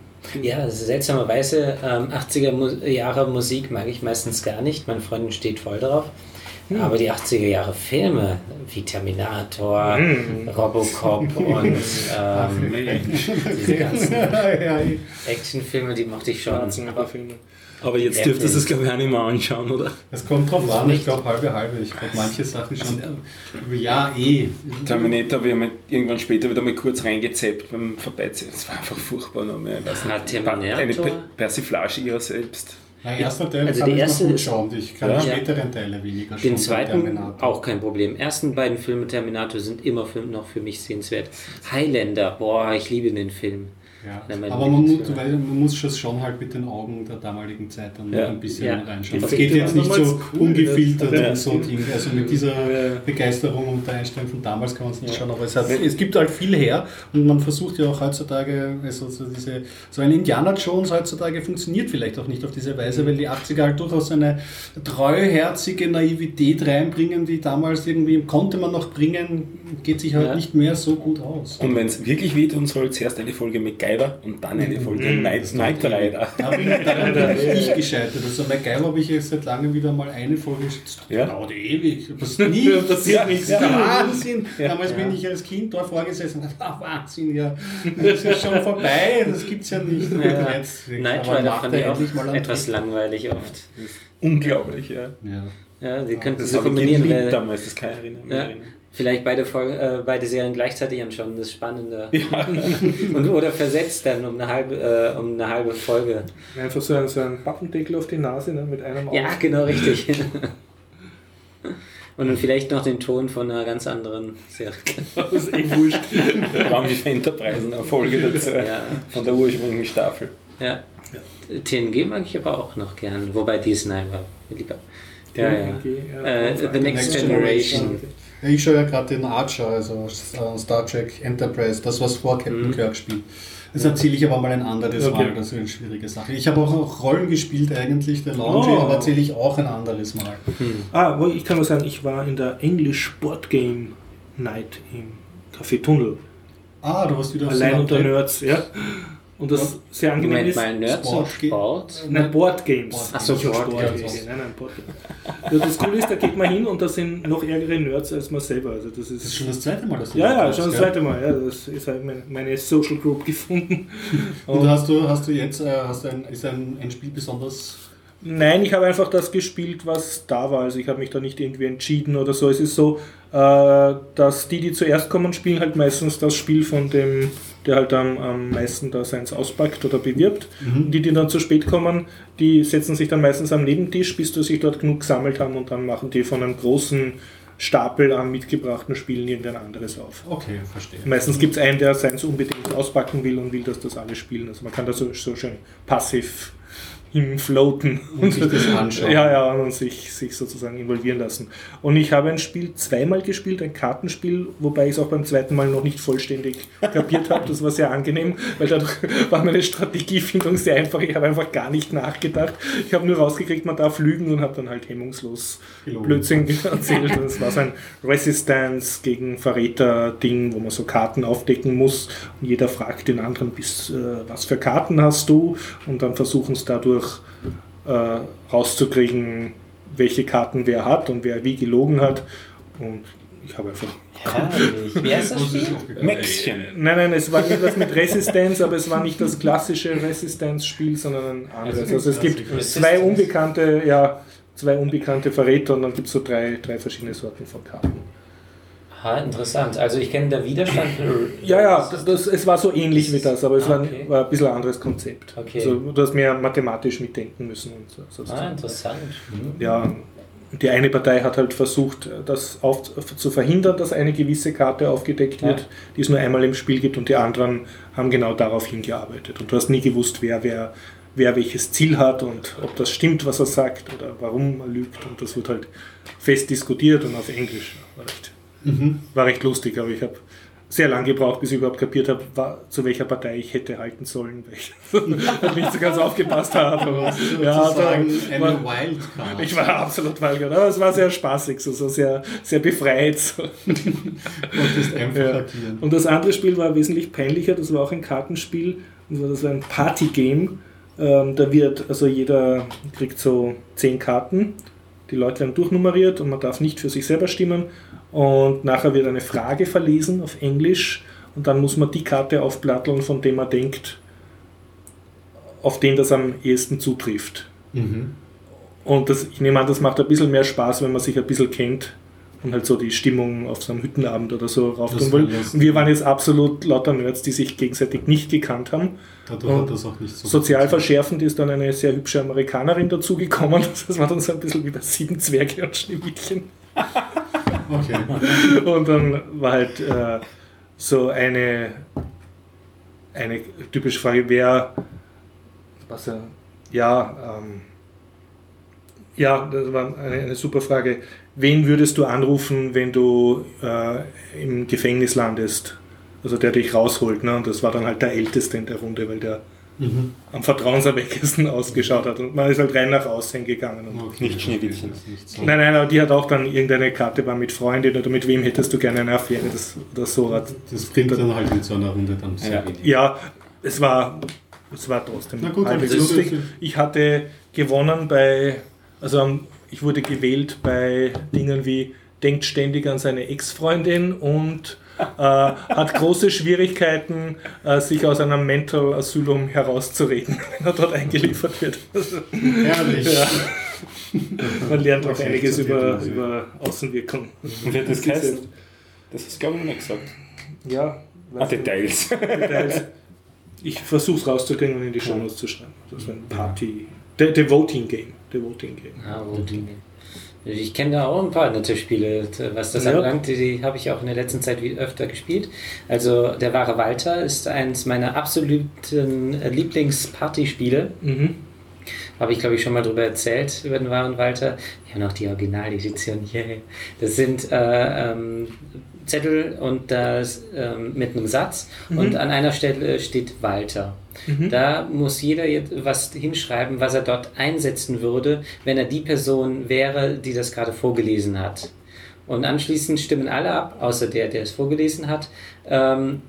Ja, seltsamerweise, ähm, 80er Mu Jahre Musik mag ich meistens gar nicht. Meine Freundin steht voll drauf. Hm. Aber die 80er Jahre Filme, wie Terminator, Hm. Robocop [laughs] und ähm, diese ganzen [laughs] ja, Actionfilme, die mochte ich schon. Aber jetzt Ja, dürftest du es, glaube ich, auch nicht mehr anschauen, oder? es kommt drauf an, ich glaube halbe halbe. Ich glaube manche Sachen schon. Ja, eh. Terminator habe ich mal irgendwann später wieder mal kurz reingezappt beim Vorbeiziehen. Das war einfach furchtbar. Noch mehr. Ich weiß Na, nicht. Terminator? Eine Per- Persiflage ihrer selbst. Der erste Teil Also kann ich erste noch gut schauen. Ich kann Ja. die späteren Teile weniger schauen. Den zweiten Terminator. auch kein Problem. Ersten beiden Filme Terminator sind immer für, noch für mich sehenswert. Highlander, boah, ich liebe den Film. Ja. Aber man muss, Lieblingsfilm. weil man muss das schon halt mit den Augen der damaligen Zeit dann Ja. ein bisschen Ja. reinschauen. Das Die geht jetzt nicht so cool, ungefiltert und so Ding. Also mit dieser Ja. Begeisterung und der Einstellung von damals kann man es nicht schauen. Aber es, hat, es gibt halt viel her und man versucht ja auch heutzutage, also so, diese, so ein Indiana Jones heutzutage funktioniert vielleicht auch nicht auf diese Weise, weil die 80er halt durchaus eine treuherzige Naivität reinbringen, die damals irgendwie konnte man noch bringen, geht sich halt Ja. nicht mehr so gut aus. Und wenn es wirklich wehtun soll, zuerst eine Folge MacGyver und dann eine Folge Knight, Knight Rider. Da bin, bin ich gescheitert. Also MacGyver habe ich jetzt seit langem wieder mal eine Folge geschickt. Ja. Dauert ewig. Das [laughs] nie passiert nichts. Ja. Wahnsinn. Damals bin ich als Kind da vorgesessen und dachte, ah, Wahnsinn, ja. Das ist schon vorbei. Das gibt es ja nicht. Ja. Jetzt, Knight aber Rider fand ich auch endlich mal einen etwas Trick. langweilig oft. Unglaublich, ja. Ja. Ja, sie könnten Das so ich kombinieren. Weil, damals, das kann ich erinnern. ja, vielleicht beide, Folgen, äh, beide Serien gleichzeitig anschauen, das ist spannender. [laughs] Ja. [laughs] Und, oder versetzt dann um eine halbe, äh, um eine halbe Folge. Einfach so ein, so ein Pappendeckel auf die Nase ne, mit einem Auge. Ja, genau richtig. [laughs] Und dann vielleicht noch den Ton von einer ganz anderen Serie. Das ist eh wurscht. Raumschiff Enterprise eine Folge dazu. Ja. Von der ursprünglichen Staffel. Ja. TNG mag ich aber auch noch gern, wobei Disney war mir lieber. Ja, ja. Äh, The Next Next Generation. Ja, Ich schaue ja gerade den Archer, also äh, Star Trek Enterprise, das was vor Captain Mhm. Kirk spielt. Das erzähle ich aber mal ein anderes Okay. Mal, das ist eine schwierige Sache. Ich habe auch, auch Rollen gespielt eigentlich, der Laundry, Oh. aber erzähle ich auch ein anderes Mal. Ah, wo- ich kann nur sagen, ich war in der English Board Game Night im Café Tunnel. Ah, du warst wieder Allein unter Nerds, ja. Und das sehr angenehm Moment ist. mal, Nerds Sport und Sport? Nein, Board Games. Ach so, Nicht Board Sport Games. Nein, nein, Board Games. Das Coole ist, da geht man hin und da sind noch ärgere Nerds als man selber. Also das Das ist ist schon das zweite Mal, dass du ja, ja, schon das zweite Mal. Ja, das ist halt meine, Social Group [laughs] gefunden. Und hast du, hast du jetzt, äh, hast du ein, ist ein, ein Spiel besonders Nein, ich habe einfach das gespielt, was da war. Also ich habe mich da nicht irgendwie entschieden oder so. Es ist so, äh, dass die, die zuerst kommen, spielen halt meistens das Spiel von dem, der halt am, am meisten da seins auspackt oder bewirbt. Und die, die dann zu spät kommen, die setzen sich dann meistens am Nebentisch, bis du sich dort genug gesammelt haben und dann machen die von einem großen Stapel an mitgebrachten Spielen irgendein anderes auf. Okay, verstehe. Meistens gibt es einen, der seins unbedingt auspacken will und will, dass das alle spielen. Also man kann da so, so schön passiv hinfloaten Und sich das [laughs] anschauen. Ja, ja, und sich, sich sozusagen involvieren lassen. Und ich habe ein Spiel zweimal gespielt, ein Kartenspiel, wobei ich es auch beim zweiten Mal noch nicht vollständig kapiert habe. Das war sehr angenehm, weil dadurch [laughs] war meine Strategiefindung sehr einfach. Ich habe einfach gar nicht nachgedacht. Ich habe nur rausgekriegt, man darf lügen und habe dann halt hemmungslos Gelogen. Blödsinn erzählt. Das war so ein Resistance gegen Verräter-Ding, wo man so Karten aufdecken muss. Und jeder fragt den anderen, bis, äh, was für Karten hast du? Und dann versuchen es dadurch äh, rauszukriegen, welche Karten wer hat und wer wie gelogen hat. Und ich habe einfach. Herrlich. Wie heißt das Spiel? Mäxchen. Nein, nein, es war etwas mit Resistenz, aber es war nicht das klassische Resistenzspiel, sondern ein anderes. Also es gibt zwei unbekannte, ja, zwei unbekannte Verräter und dann gibt es so drei, drei verschiedene Sorten von Karten. Ah, interessant. Also ich kenne der Widerstand. [clears throat] Ja, ja, das, das, es war so ähnlich wie das, aber es Ah, war, okay. war ein bisschen ein anderes Konzept. Okay. Also du hast mehr mathematisch mitdenken müssen. Und so, Ah, sozusagen. interessant. Mhm. ja, die eine Partei hat halt versucht, das auf, zu verhindern, dass eine gewisse Karte aufgedeckt wird, Ja. die es nur einmal im Spiel gibt und die anderen haben genau darauf hingearbeitet. Und du hast nie gewusst, wer, wer, wer welches Ziel hat und ob das stimmt, was er sagt oder warum er lügt. Und das wird halt fest diskutiert und auf Englisch. War recht, war recht lustig, aber ich habe sehr lange gebraucht, bis ich überhaupt kapiert habe, zu welcher Partei ich hätte halten sollen, weil ich [laughs] nicht so ganz aufgepasst habe. Aber, ja, da eine war- Wildcard. ich war absolut Wildcard, aber es war sehr spaßig, so, so sehr, sehr befreit. So. einfach Ja. Und das andere Spiel war wesentlich peinlicher, das war auch ein Kartenspiel, und das war ein Partygame. Ähm, da wird, also jeder kriegt so zehn Karten, die Leute werden durchnummeriert und man darf nicht für sich selber stimmen. Und nachher wird eine Frage verlesen auf Englisch und dann muss man die Karte aufplatteln, von der man denkt, auf den das am ehesten zutrifft. Mhm. Und das, ich nehme an, das macht ein bisschen mehr Spaß, wenn man sich ein bisschen kennt und halt so die Stimmung auf so einem Hüttenabend oder so rauf tun will. lustig. Und wir waren jetzt absolut lauter Nerds, die sich gegenseitig nicht gekannt haben. Dadurch Und hat das auch nicht so Sozial verschärfend ist dann eine sehr hübsche Amerikanerin dazugekommen. [laughs] Das war dann so ein bisschen wie bei Sieben Zwerge und Schneewittchen. [laughs] Okay. Und dann war halt äh, so eine, eine typische Frage, wer, was er, ja, ähm, ja, das war eine, eine super Frage. Wen würdest du anrufen, wenn du äh, im Gefängnis landest? Also der dich rausholt, ne? Und das war dann halt der Älteste in der Runde, weil der Mhm. am vertrauenserweckendsten [laughs] ausgeschaut hat. Und man ist halt rein nach außen gegangen. Und okay. Nicht Schneewittchen. Das so. Nein, nein, aber die hat auch dann irgendeine Karte war mit Freundin oder mit wem hättest du gerne eine Affäre das, oder so. hat- Das bringt dann halt in so einer Runde dann sehr Ja. wenig. Ja, es war, es war trotzdem Na gut, halbwegs das lustig. Ich hatte gewonnen bei, also ähm, ich wurde gewählt bei Dingen wie denkt ständig an seine Ex-Freundin und äh, hat große Schwierigkeiten, äh, sich aus einem Mental Asylum herauszureden, [laughs] wenn er dort eingeliefert wird. Herrlich. Ja. Man lernt auch einiges über, über Außenwirkung. Und wer hat das geheißen? Das hast du, glaube ich, noch nicht gesagt. Ja, Ah. Details. Details. Ich versuche es rauszukriegen und in die Show Notes zu schreiben. Das ist ein Party. The, the Voting Game. The Voting Game. Ah, Voting. Ich kenne da auch ein paar nette Spiele, was das Ja. anbelangt. Die, die habe ich auch in der letzten Zeit wie- öfter gespielt. Also der wahre Walter ist eines meiner absoluten Lieblingspartyspiele. Mhm. Habe ich, glaube ich, schon mal drüber erzählt, über den wahren Walter. Wir haben auch die Originaledition hier. Das sind äh, ähm, Zettel und das ähm, mit einem Satz und an einer Stelle steht Walter. Da muss jeder jetzt was hinschreiben, was er dort einsetzen würde, wenn er die Person wäre, die das gerade vorgelesen hat. Und anschließend stimmen alle ab, außer der, der es vorgelesen hat, ähm,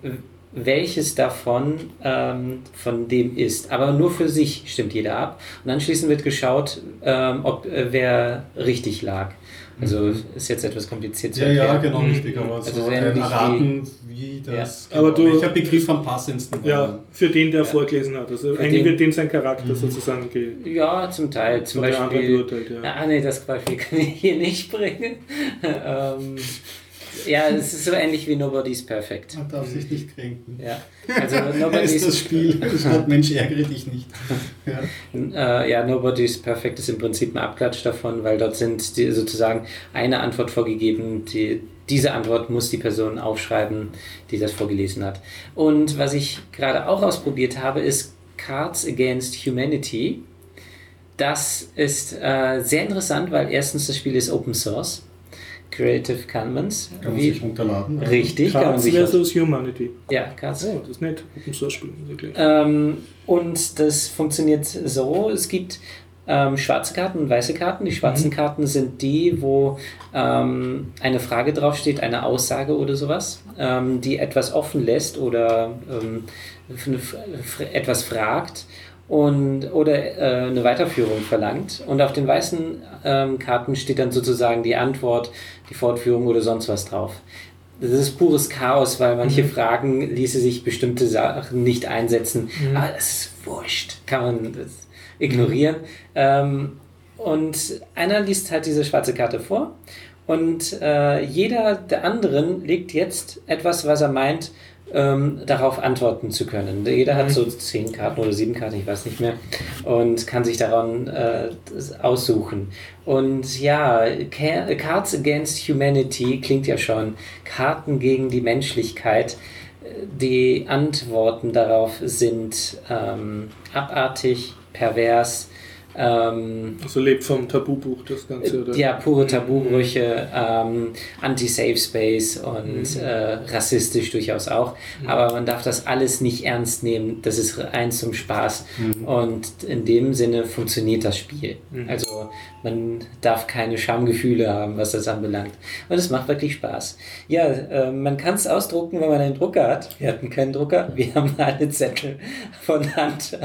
welches davon ähm, von dem ist. Aber nur für sich stimmt jeder ab. Und anschließend wird geschaut, ähm, ob äh, wer richtig lag. Also ist jetzt etwas kompliziert zu Ja, ja, erklären. genau, richtig. Aber Also so erraten, wie das. Ja. Aber du- welcher Begriff am passendsten war. Ja, für den, der vorgelesen hat. Also eigentlich den- wird dem sein Charakter sozusagen ge Ja, zum Teil. Zum Beispiel. beurteilt. Ja. Ah, nee, das Beispiel [laughs] kann ich hier nicht bringen. [laughs] ähm, ja, es ist so ähnlich wie Nobody's Perfect. Man darf sich nicht kränken. Ja, also Da [laughs] ist das Nobody's, Spiel. [laughs] Statt Mensch, ärgere dich nicht. Ja. äh, ja, Nobody's Perfect ist im Prinzip ein Abklatsch davon, weil dort sind die, sozusagen eine Antwort vorgegeben. Die, diese Antwort muss die Person aufschreiben, die das vorgelesen hat. Und was ich gerade auch ausprobiert habe, ist Cards Against Humanity. Das ist äh, sehr interessant, weil erstens das Spiel ist Open Source, Creative Commons. Kann man sich runterladen. Richtig, kann man Cards sich versus Humanity. ja, Cards. Oh, das ist nett. Open Source Spiel. Ähm, und das funktioniert so: Es gibt ähm, schwarze Karten und weiße Karten. Die schwarzen Mhm. Karten sind die, wo ähm, eine Frage draufsteht, eine Aussage oder sowas, ähm, die etwas offen lässt oder ähm, etwas fragt. Und, oder äh, eine Weiterführung verlangt. Und auf den weißen ähm, Karten steht dann sozusagen die Antwort, die Fortführung oder sonst was drauf. Das ist pures Chaos, weil manche Fragen ließe sich bestimmte Sachen nicht einsetzen. Aber das ist wurscht, kann man ignorieren. Ähm, und einer liest halt diese schwarze Karte vor und äh, jeder der anderen legt jetzt etwas, was er meint, ähm, darauf antworten zu können. Jeder hat so zehn Karten oder sieben Karten, ich weiß nicht mehr, und kann sich daran äh, aussuchen. Und ja, Ca- Cards Against Humanity klingt ja schon. Karten gegen die Menschlichkeit. Die Antworten darauf sind ähm, abartig, pervers, ähm, Also lebt vom Tabubuch das Ganze, oder? ja, pure Tabubrüche, ähm, Anti-Safe Space und äh, rassistisch durchaus auch. Aber man darf das alles nicht ernst nehmen. Das ist rein zum Spaß. Und in dem Sinne funktioniert das Spiel. Also man darf keine Schamgefühle haben, was das anbelangt. Und es macht wirklich Spaß. Ja, äh, man kann es ausdrucken, wenn man einen Drucker hat. Wir hatten keinen Drucker. Wir haben [laughs] alle Zettel von Hand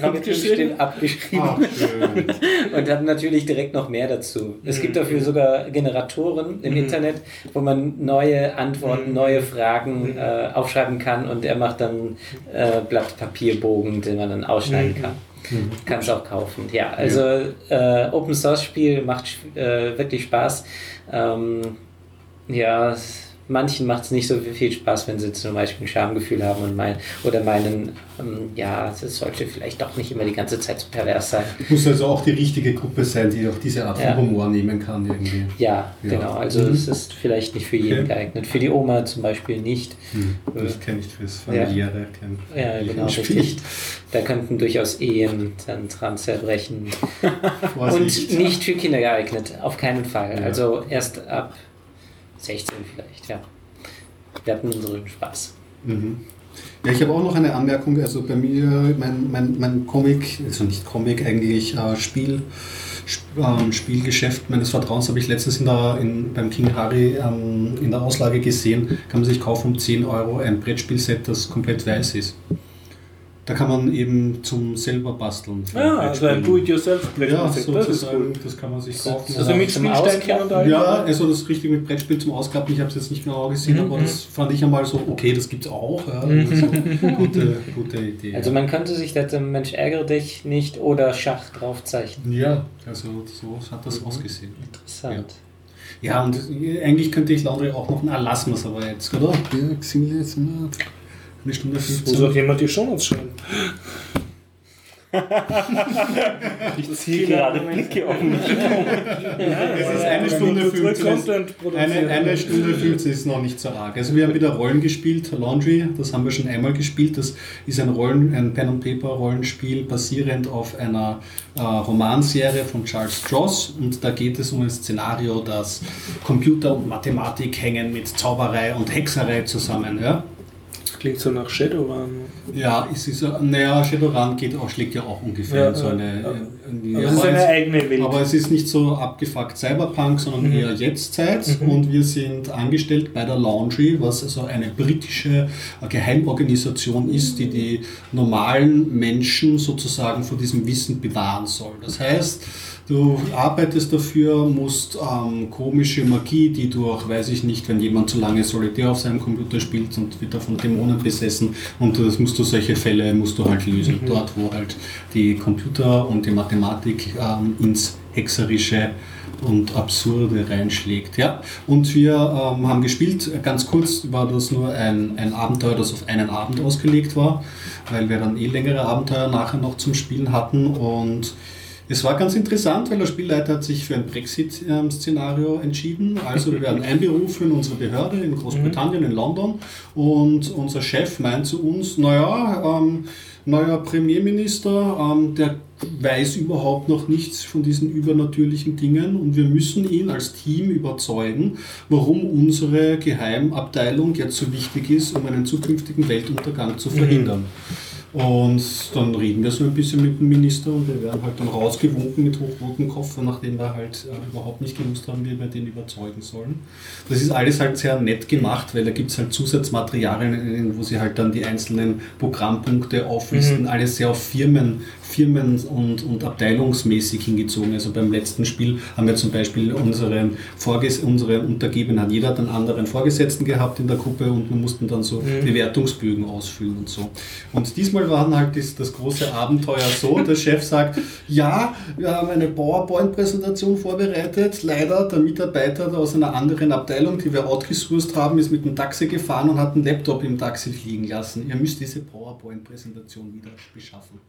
Abgeschrieben? abgeschrieben schön. [laughs] und haben natürlich direkt noch mehr dazu. Es gibt dafür sogar Generatoren im Internet, wo man neue Antworten, neue Fragen äh, aufschreiben kann und er macht dann äh, Blatt Papierbogen, den man dann ausschneiden kann. Kann es auch kaufen. Ja, also äh, Open Source Spiel macht äh, wirklich Spaß. Ähm, ja, manchen macht es nicht so viel Spaß, wenn sie zum Beispiel ein Schamgefühl haben und mein, oder meinen, ähm, ja, es sollte vielleicht doch nicht immer die ganze Zeit so pervers sein. Muss also auch die richtige Gruppe sein, die auch diese Art von Ja. Humor nehmen kann irgendwie. Ja, Ja. genau. Also Mhm. es ist vielleicht nicht für jeden Okay. geeignet. Für die Oma zum Beispiel nicht. Hm. Das kenne ich fürs familiäre. Ja, ich genau, richtig. Da könnten durchaus Ehen dann dran zerbrechen. [laughs] Und nicht für Kinder geeignet, auf keinen Fall. Ja. Also erst ab 16 vielleicht, ja. Wir hatten unseren Spaß. Mhm. Ja, ich habe auch noch eine Anmerkung. Also bei mir, mein, mein, mein Comic, also nicht Comic, eigentlich äh, Spiel, Sp ähm, Spielgeschäft meines Vertrauens habe ich letztens in der, in, beim King Harry ähm, in der Auslage gesehen. Kann man sich kaufen um 10 Euro ein Brettspielset, das komplett weiß ist. Da kann man eben zum selber basteln. für Ah, also ein Brettspielen. Do-it-yourself-Brett. Ja, das ist cool. sozusagen, das kann man sich kaufen. Also mit Zum Spielsteinchen Ausklappen? und allem? Ja, also das richtig mit Brettspiel zum Ausklappen, ich habe es jetzt nicht genau gesehen, Mhm, aber das fand ich einmal so, okay, das gibt es auch. Ja, also, gute, gute Idee. Also man könnte sich da zum Mensch ärgere dich nicht oder Schach draufzeichnen. ja, also so hat das ausgesehen. Interessant. Ja, und eigentlich könnte ich Laundry auch noch, na lassen wir es aber jetzt, oder? Ja, sind wir jetzt eine Stunde Muss auch 15. jemand die Shownotes schreiben. [laughs] Ich ziehe gerade Blicke auf mich. [laughs] Es ist eine Stunde 15. Content Eine, eine Stunde 15 ist noch nicht so arg. Also wir haben wieder Rollen gespielt, Laundry, das haben wir schon einmal gespielt. Das ist ein Rollen, ein Pen and Paper Rollenspiel basierend auf einer äh, Romanserie von Charles Stross und da geht es um ein Szenario, dass Computer und Mathematik hängen mit Zauberei und Hexerei zusammen. Ja, Klingt so nach Shadowrun. ja es ist, äh, naja, Shadowrun geht auch, schlägt ja auch ungefähr Ja, in so eine... ja. in die- Aber es eine eigene Welt. aber es ist nicht so abgefuckt Cyberpunk, sondern eher Jetztzeit. Und wir sind angestellt bei der Laundry, was also eine britische Geheimorganisation ist, die die normalen Menschen sozusagen vor diesem Wissen bewahren soll. Das heißt, du arbeitest dafür, musst ähm, komische Magie, die durch, weiß ich nicht, wenn jemand zu lange Solitär auf seinem Computer spielt und wird da von Dämonen besessen und das musst du solche Fälle musst du halt lösen. Dort, wo halt die Computer und die Mathematik ähm, ins Hexerische und Absurde reinschlägt. Ja? Und wir ähm, haben gespielt, ganz kurz war das nur ein, ein Abenteuer, das auf einen Abend ausgelegt war, weil wir dann eh längere Abenteuer nachher noch zum Spielen hatten und es war ganz interessant, weil der Spielleiter hat sich für ein Brexit-Szenario entschieden. Also wir werden [laughs] einberufen in unsere Behörde in Großbritannien, in London. Und unser Chef meint zu uns, naja, ähm, neuer Premierminister, ähm, der weiß überhaupt noch nichts von diesen übernatürlichen Dingen und wir müssen ihn als Team überzeugen, warum unsere Geheimabteilung jetzt so wichtig ist, um einen zukünftigen Weltuntergang zu verhindern. Und dann reden wir so ein bisschen mit dem Minister und wir werden halt dann rausgewunken mit hochrotem Koffer, nachdem wir halt äh, überhaupt nicht gewusst haben, wie wir den überzeugen sollen. Das ist alles halt sehr nett gemacht, weil da gibt es halt Zusatzmaterialien, wo sie halt dann die einzelnen Programmpunkte auflisten, alles sehr auf Firmen firmen- und, und abteilungsmäßig hingezogen. Also beim letzten Spiel haben wir zum Beispiel unseren, Vorges unseren Untergebenen, hat jeder hat einen anderen Vorgesetzten gehabt in der Gruppe und wir mussten dann so Bewertungsbögen ausfüllen und so. Und diesmal war dann halt das, das große Abenteuer so, der Chef sagt, [laughs] ja, wir haben eine PowerPoint-Präsentation vorbereitet. Leider der Mitarbeiter aus einer anderen Abteilung, die wir outgesourced haben, ist mit dem Taxi gefahren und hat einen Laptop im Taxi fliegen lassen. Ihr müsst diese PowerPoint-Präsentation wieder beschaffen.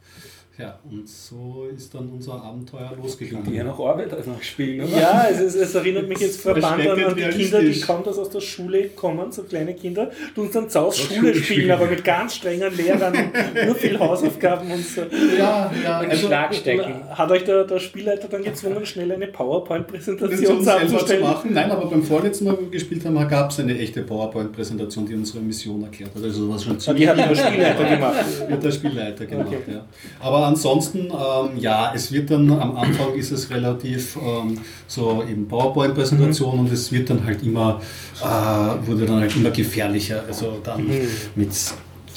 Ja, und so ist dann unser Abenteuer Die losgegangen. ja noch Arbeit als noch spielen, oder? Ja, es, ist, es erinnert mich jetzt verband an, an die Kinder, die kaum das aus der Schule kommen, so kleine Kinder, die uns dann zu Hause Schule spielen, spielen. aber mit ganz strengen Lehrern und nur viel Hausaufgaben und so. Ja, ja, Und also Schlagstecken. Hat euch der, der Spielleiter dann gezwungen, schnell eine PowerPoint-Präsentation zu machen. Nein, aber beim vorletzten Mal, wo wir gespielt haben, gab es eine echte PowerPoint-Präsentation, die unsere Mission erklärt hat. Also was schon Ah, Die hat der Spielleiter [laughs] gemacht. wird der Spielleiter gemacht. Okay. Ja. Aber ansonsten, ähm, ja, es wird dann am Anfang ist es relativ ähm, so eben PowerPoint-Präsentation Mhm. und es wird dann halt immer, äh, wurde dann halt immer gefährlicher. Also dann Mhm. mit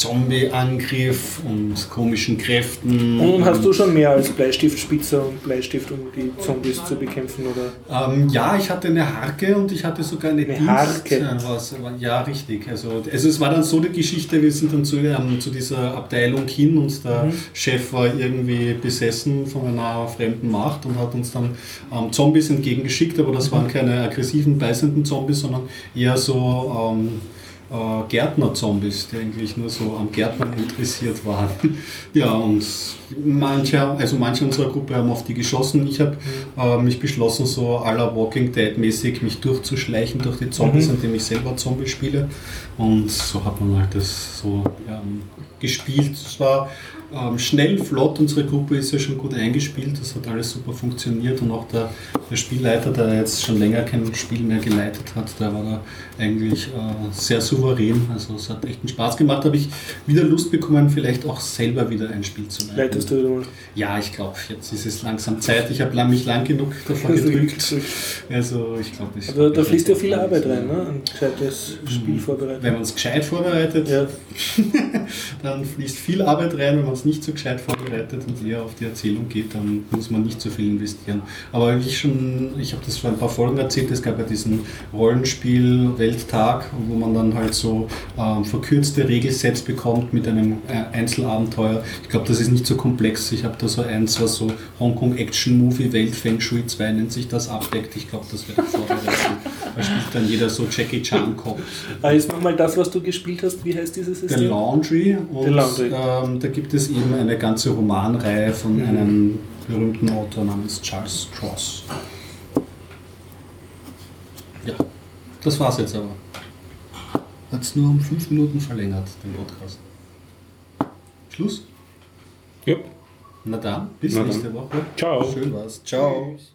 Zombie-Angriff und komischen Kräften. Und hast du schon mehr als Bleistiftspitzer und Bleistift, um die Zombies zu bekämpfen? Oder? Ähm, ja, ich hatte eine Harke und ich hatte sogar eine, Eine Dienst. Harke? äh, Was, ja, richtig. Also, also es war dann so die Geschichte, wir sind dann zu, ähm, zu dieser Abteilung hin und der Mhm. Chef war irgendwie besessen von einer fremden Macht und hat uns dann ähm, Zombies entgegengeschickt, aber das Mhm. waren keine aggressiven, beißenden Zombies, sondern eher so ähm, äh, Gärtner-Zombies, die eigentlich nur so am Gärtnern interessiert waren. [laughs] Ja, und manche, also manche unserer Gruppe haben auf die geschossen. Ich habe äh, mich beschlossen, so à la Walking Dead mäßig mich durchzuschleichen durch die Zombies, Mhm. indem ich selber Zombie spiele. Und so hat man halt das so ähm, gespielt. Es war ähm, schnell, flott. Unsere Gruppe ist ja schon gut eingespielt. Das hat alles super funktioniert. Und auch der, der Spielleiter, der jetzt schon länger kein Spiel mehr geleitet hat, der war da eigentlich äh, sehr souverän. Also es hat echt einen Spaß gemacht. Habe ich wieder Lust bekommen, vielleicht auch selber wieder ein Spiel zu leiten. Leitest du mal? Ja, ich glaube, jetzt ist es langsam Zeit. Ich habe mich lang genug davor [laughs] gedrückt. Also ich glaube, ich. Aber da fließt ja viel Arbeit rein, ne? ein gescheites Spiel vorbereiten. Wenn man es gescheit vorbereitet, Ja. [laughs] dann fließt viel Arbeit rein. Wenn man es nicht so gescheit vorbereitet und eher auf die Erzählung geht, dann muss man nicht so viel investieren. Aber wie ich schon, ich habe das vor ein paar Folgen erzählt, es gab ja diesen Rollenspiel-Welttag, wo man dann halt so ähm, verkürzte Regelsets bekommt mit einem äh, Einzelabenteuer. Ich glaube, das ist nicht so komplex. Ich habe da so eins, was so Hongkong Action Movie Welt Feng Shui 2 nennt sich das, abdeckt. Ich glaube, das wird vorbereitet. Da spielt dann jeder so Jackie Chan Kopf. Aber jetzt nochmal das, was du gespielt hast, wie heißt dieses The System? Laundry und The Laundry. Ähm, da gibt es eben eine ganze Romanreihe von Mhm. einem berühmten Autor namens Charles Stross. Ja, das war's jetzt aber. Hat es nur um fünf Minuten verlängert, den Podcast. Schluss? Ja. Na dann, bis Na dann. nächste Woche. Ciao. Schön war's. Ciao. Tschüss.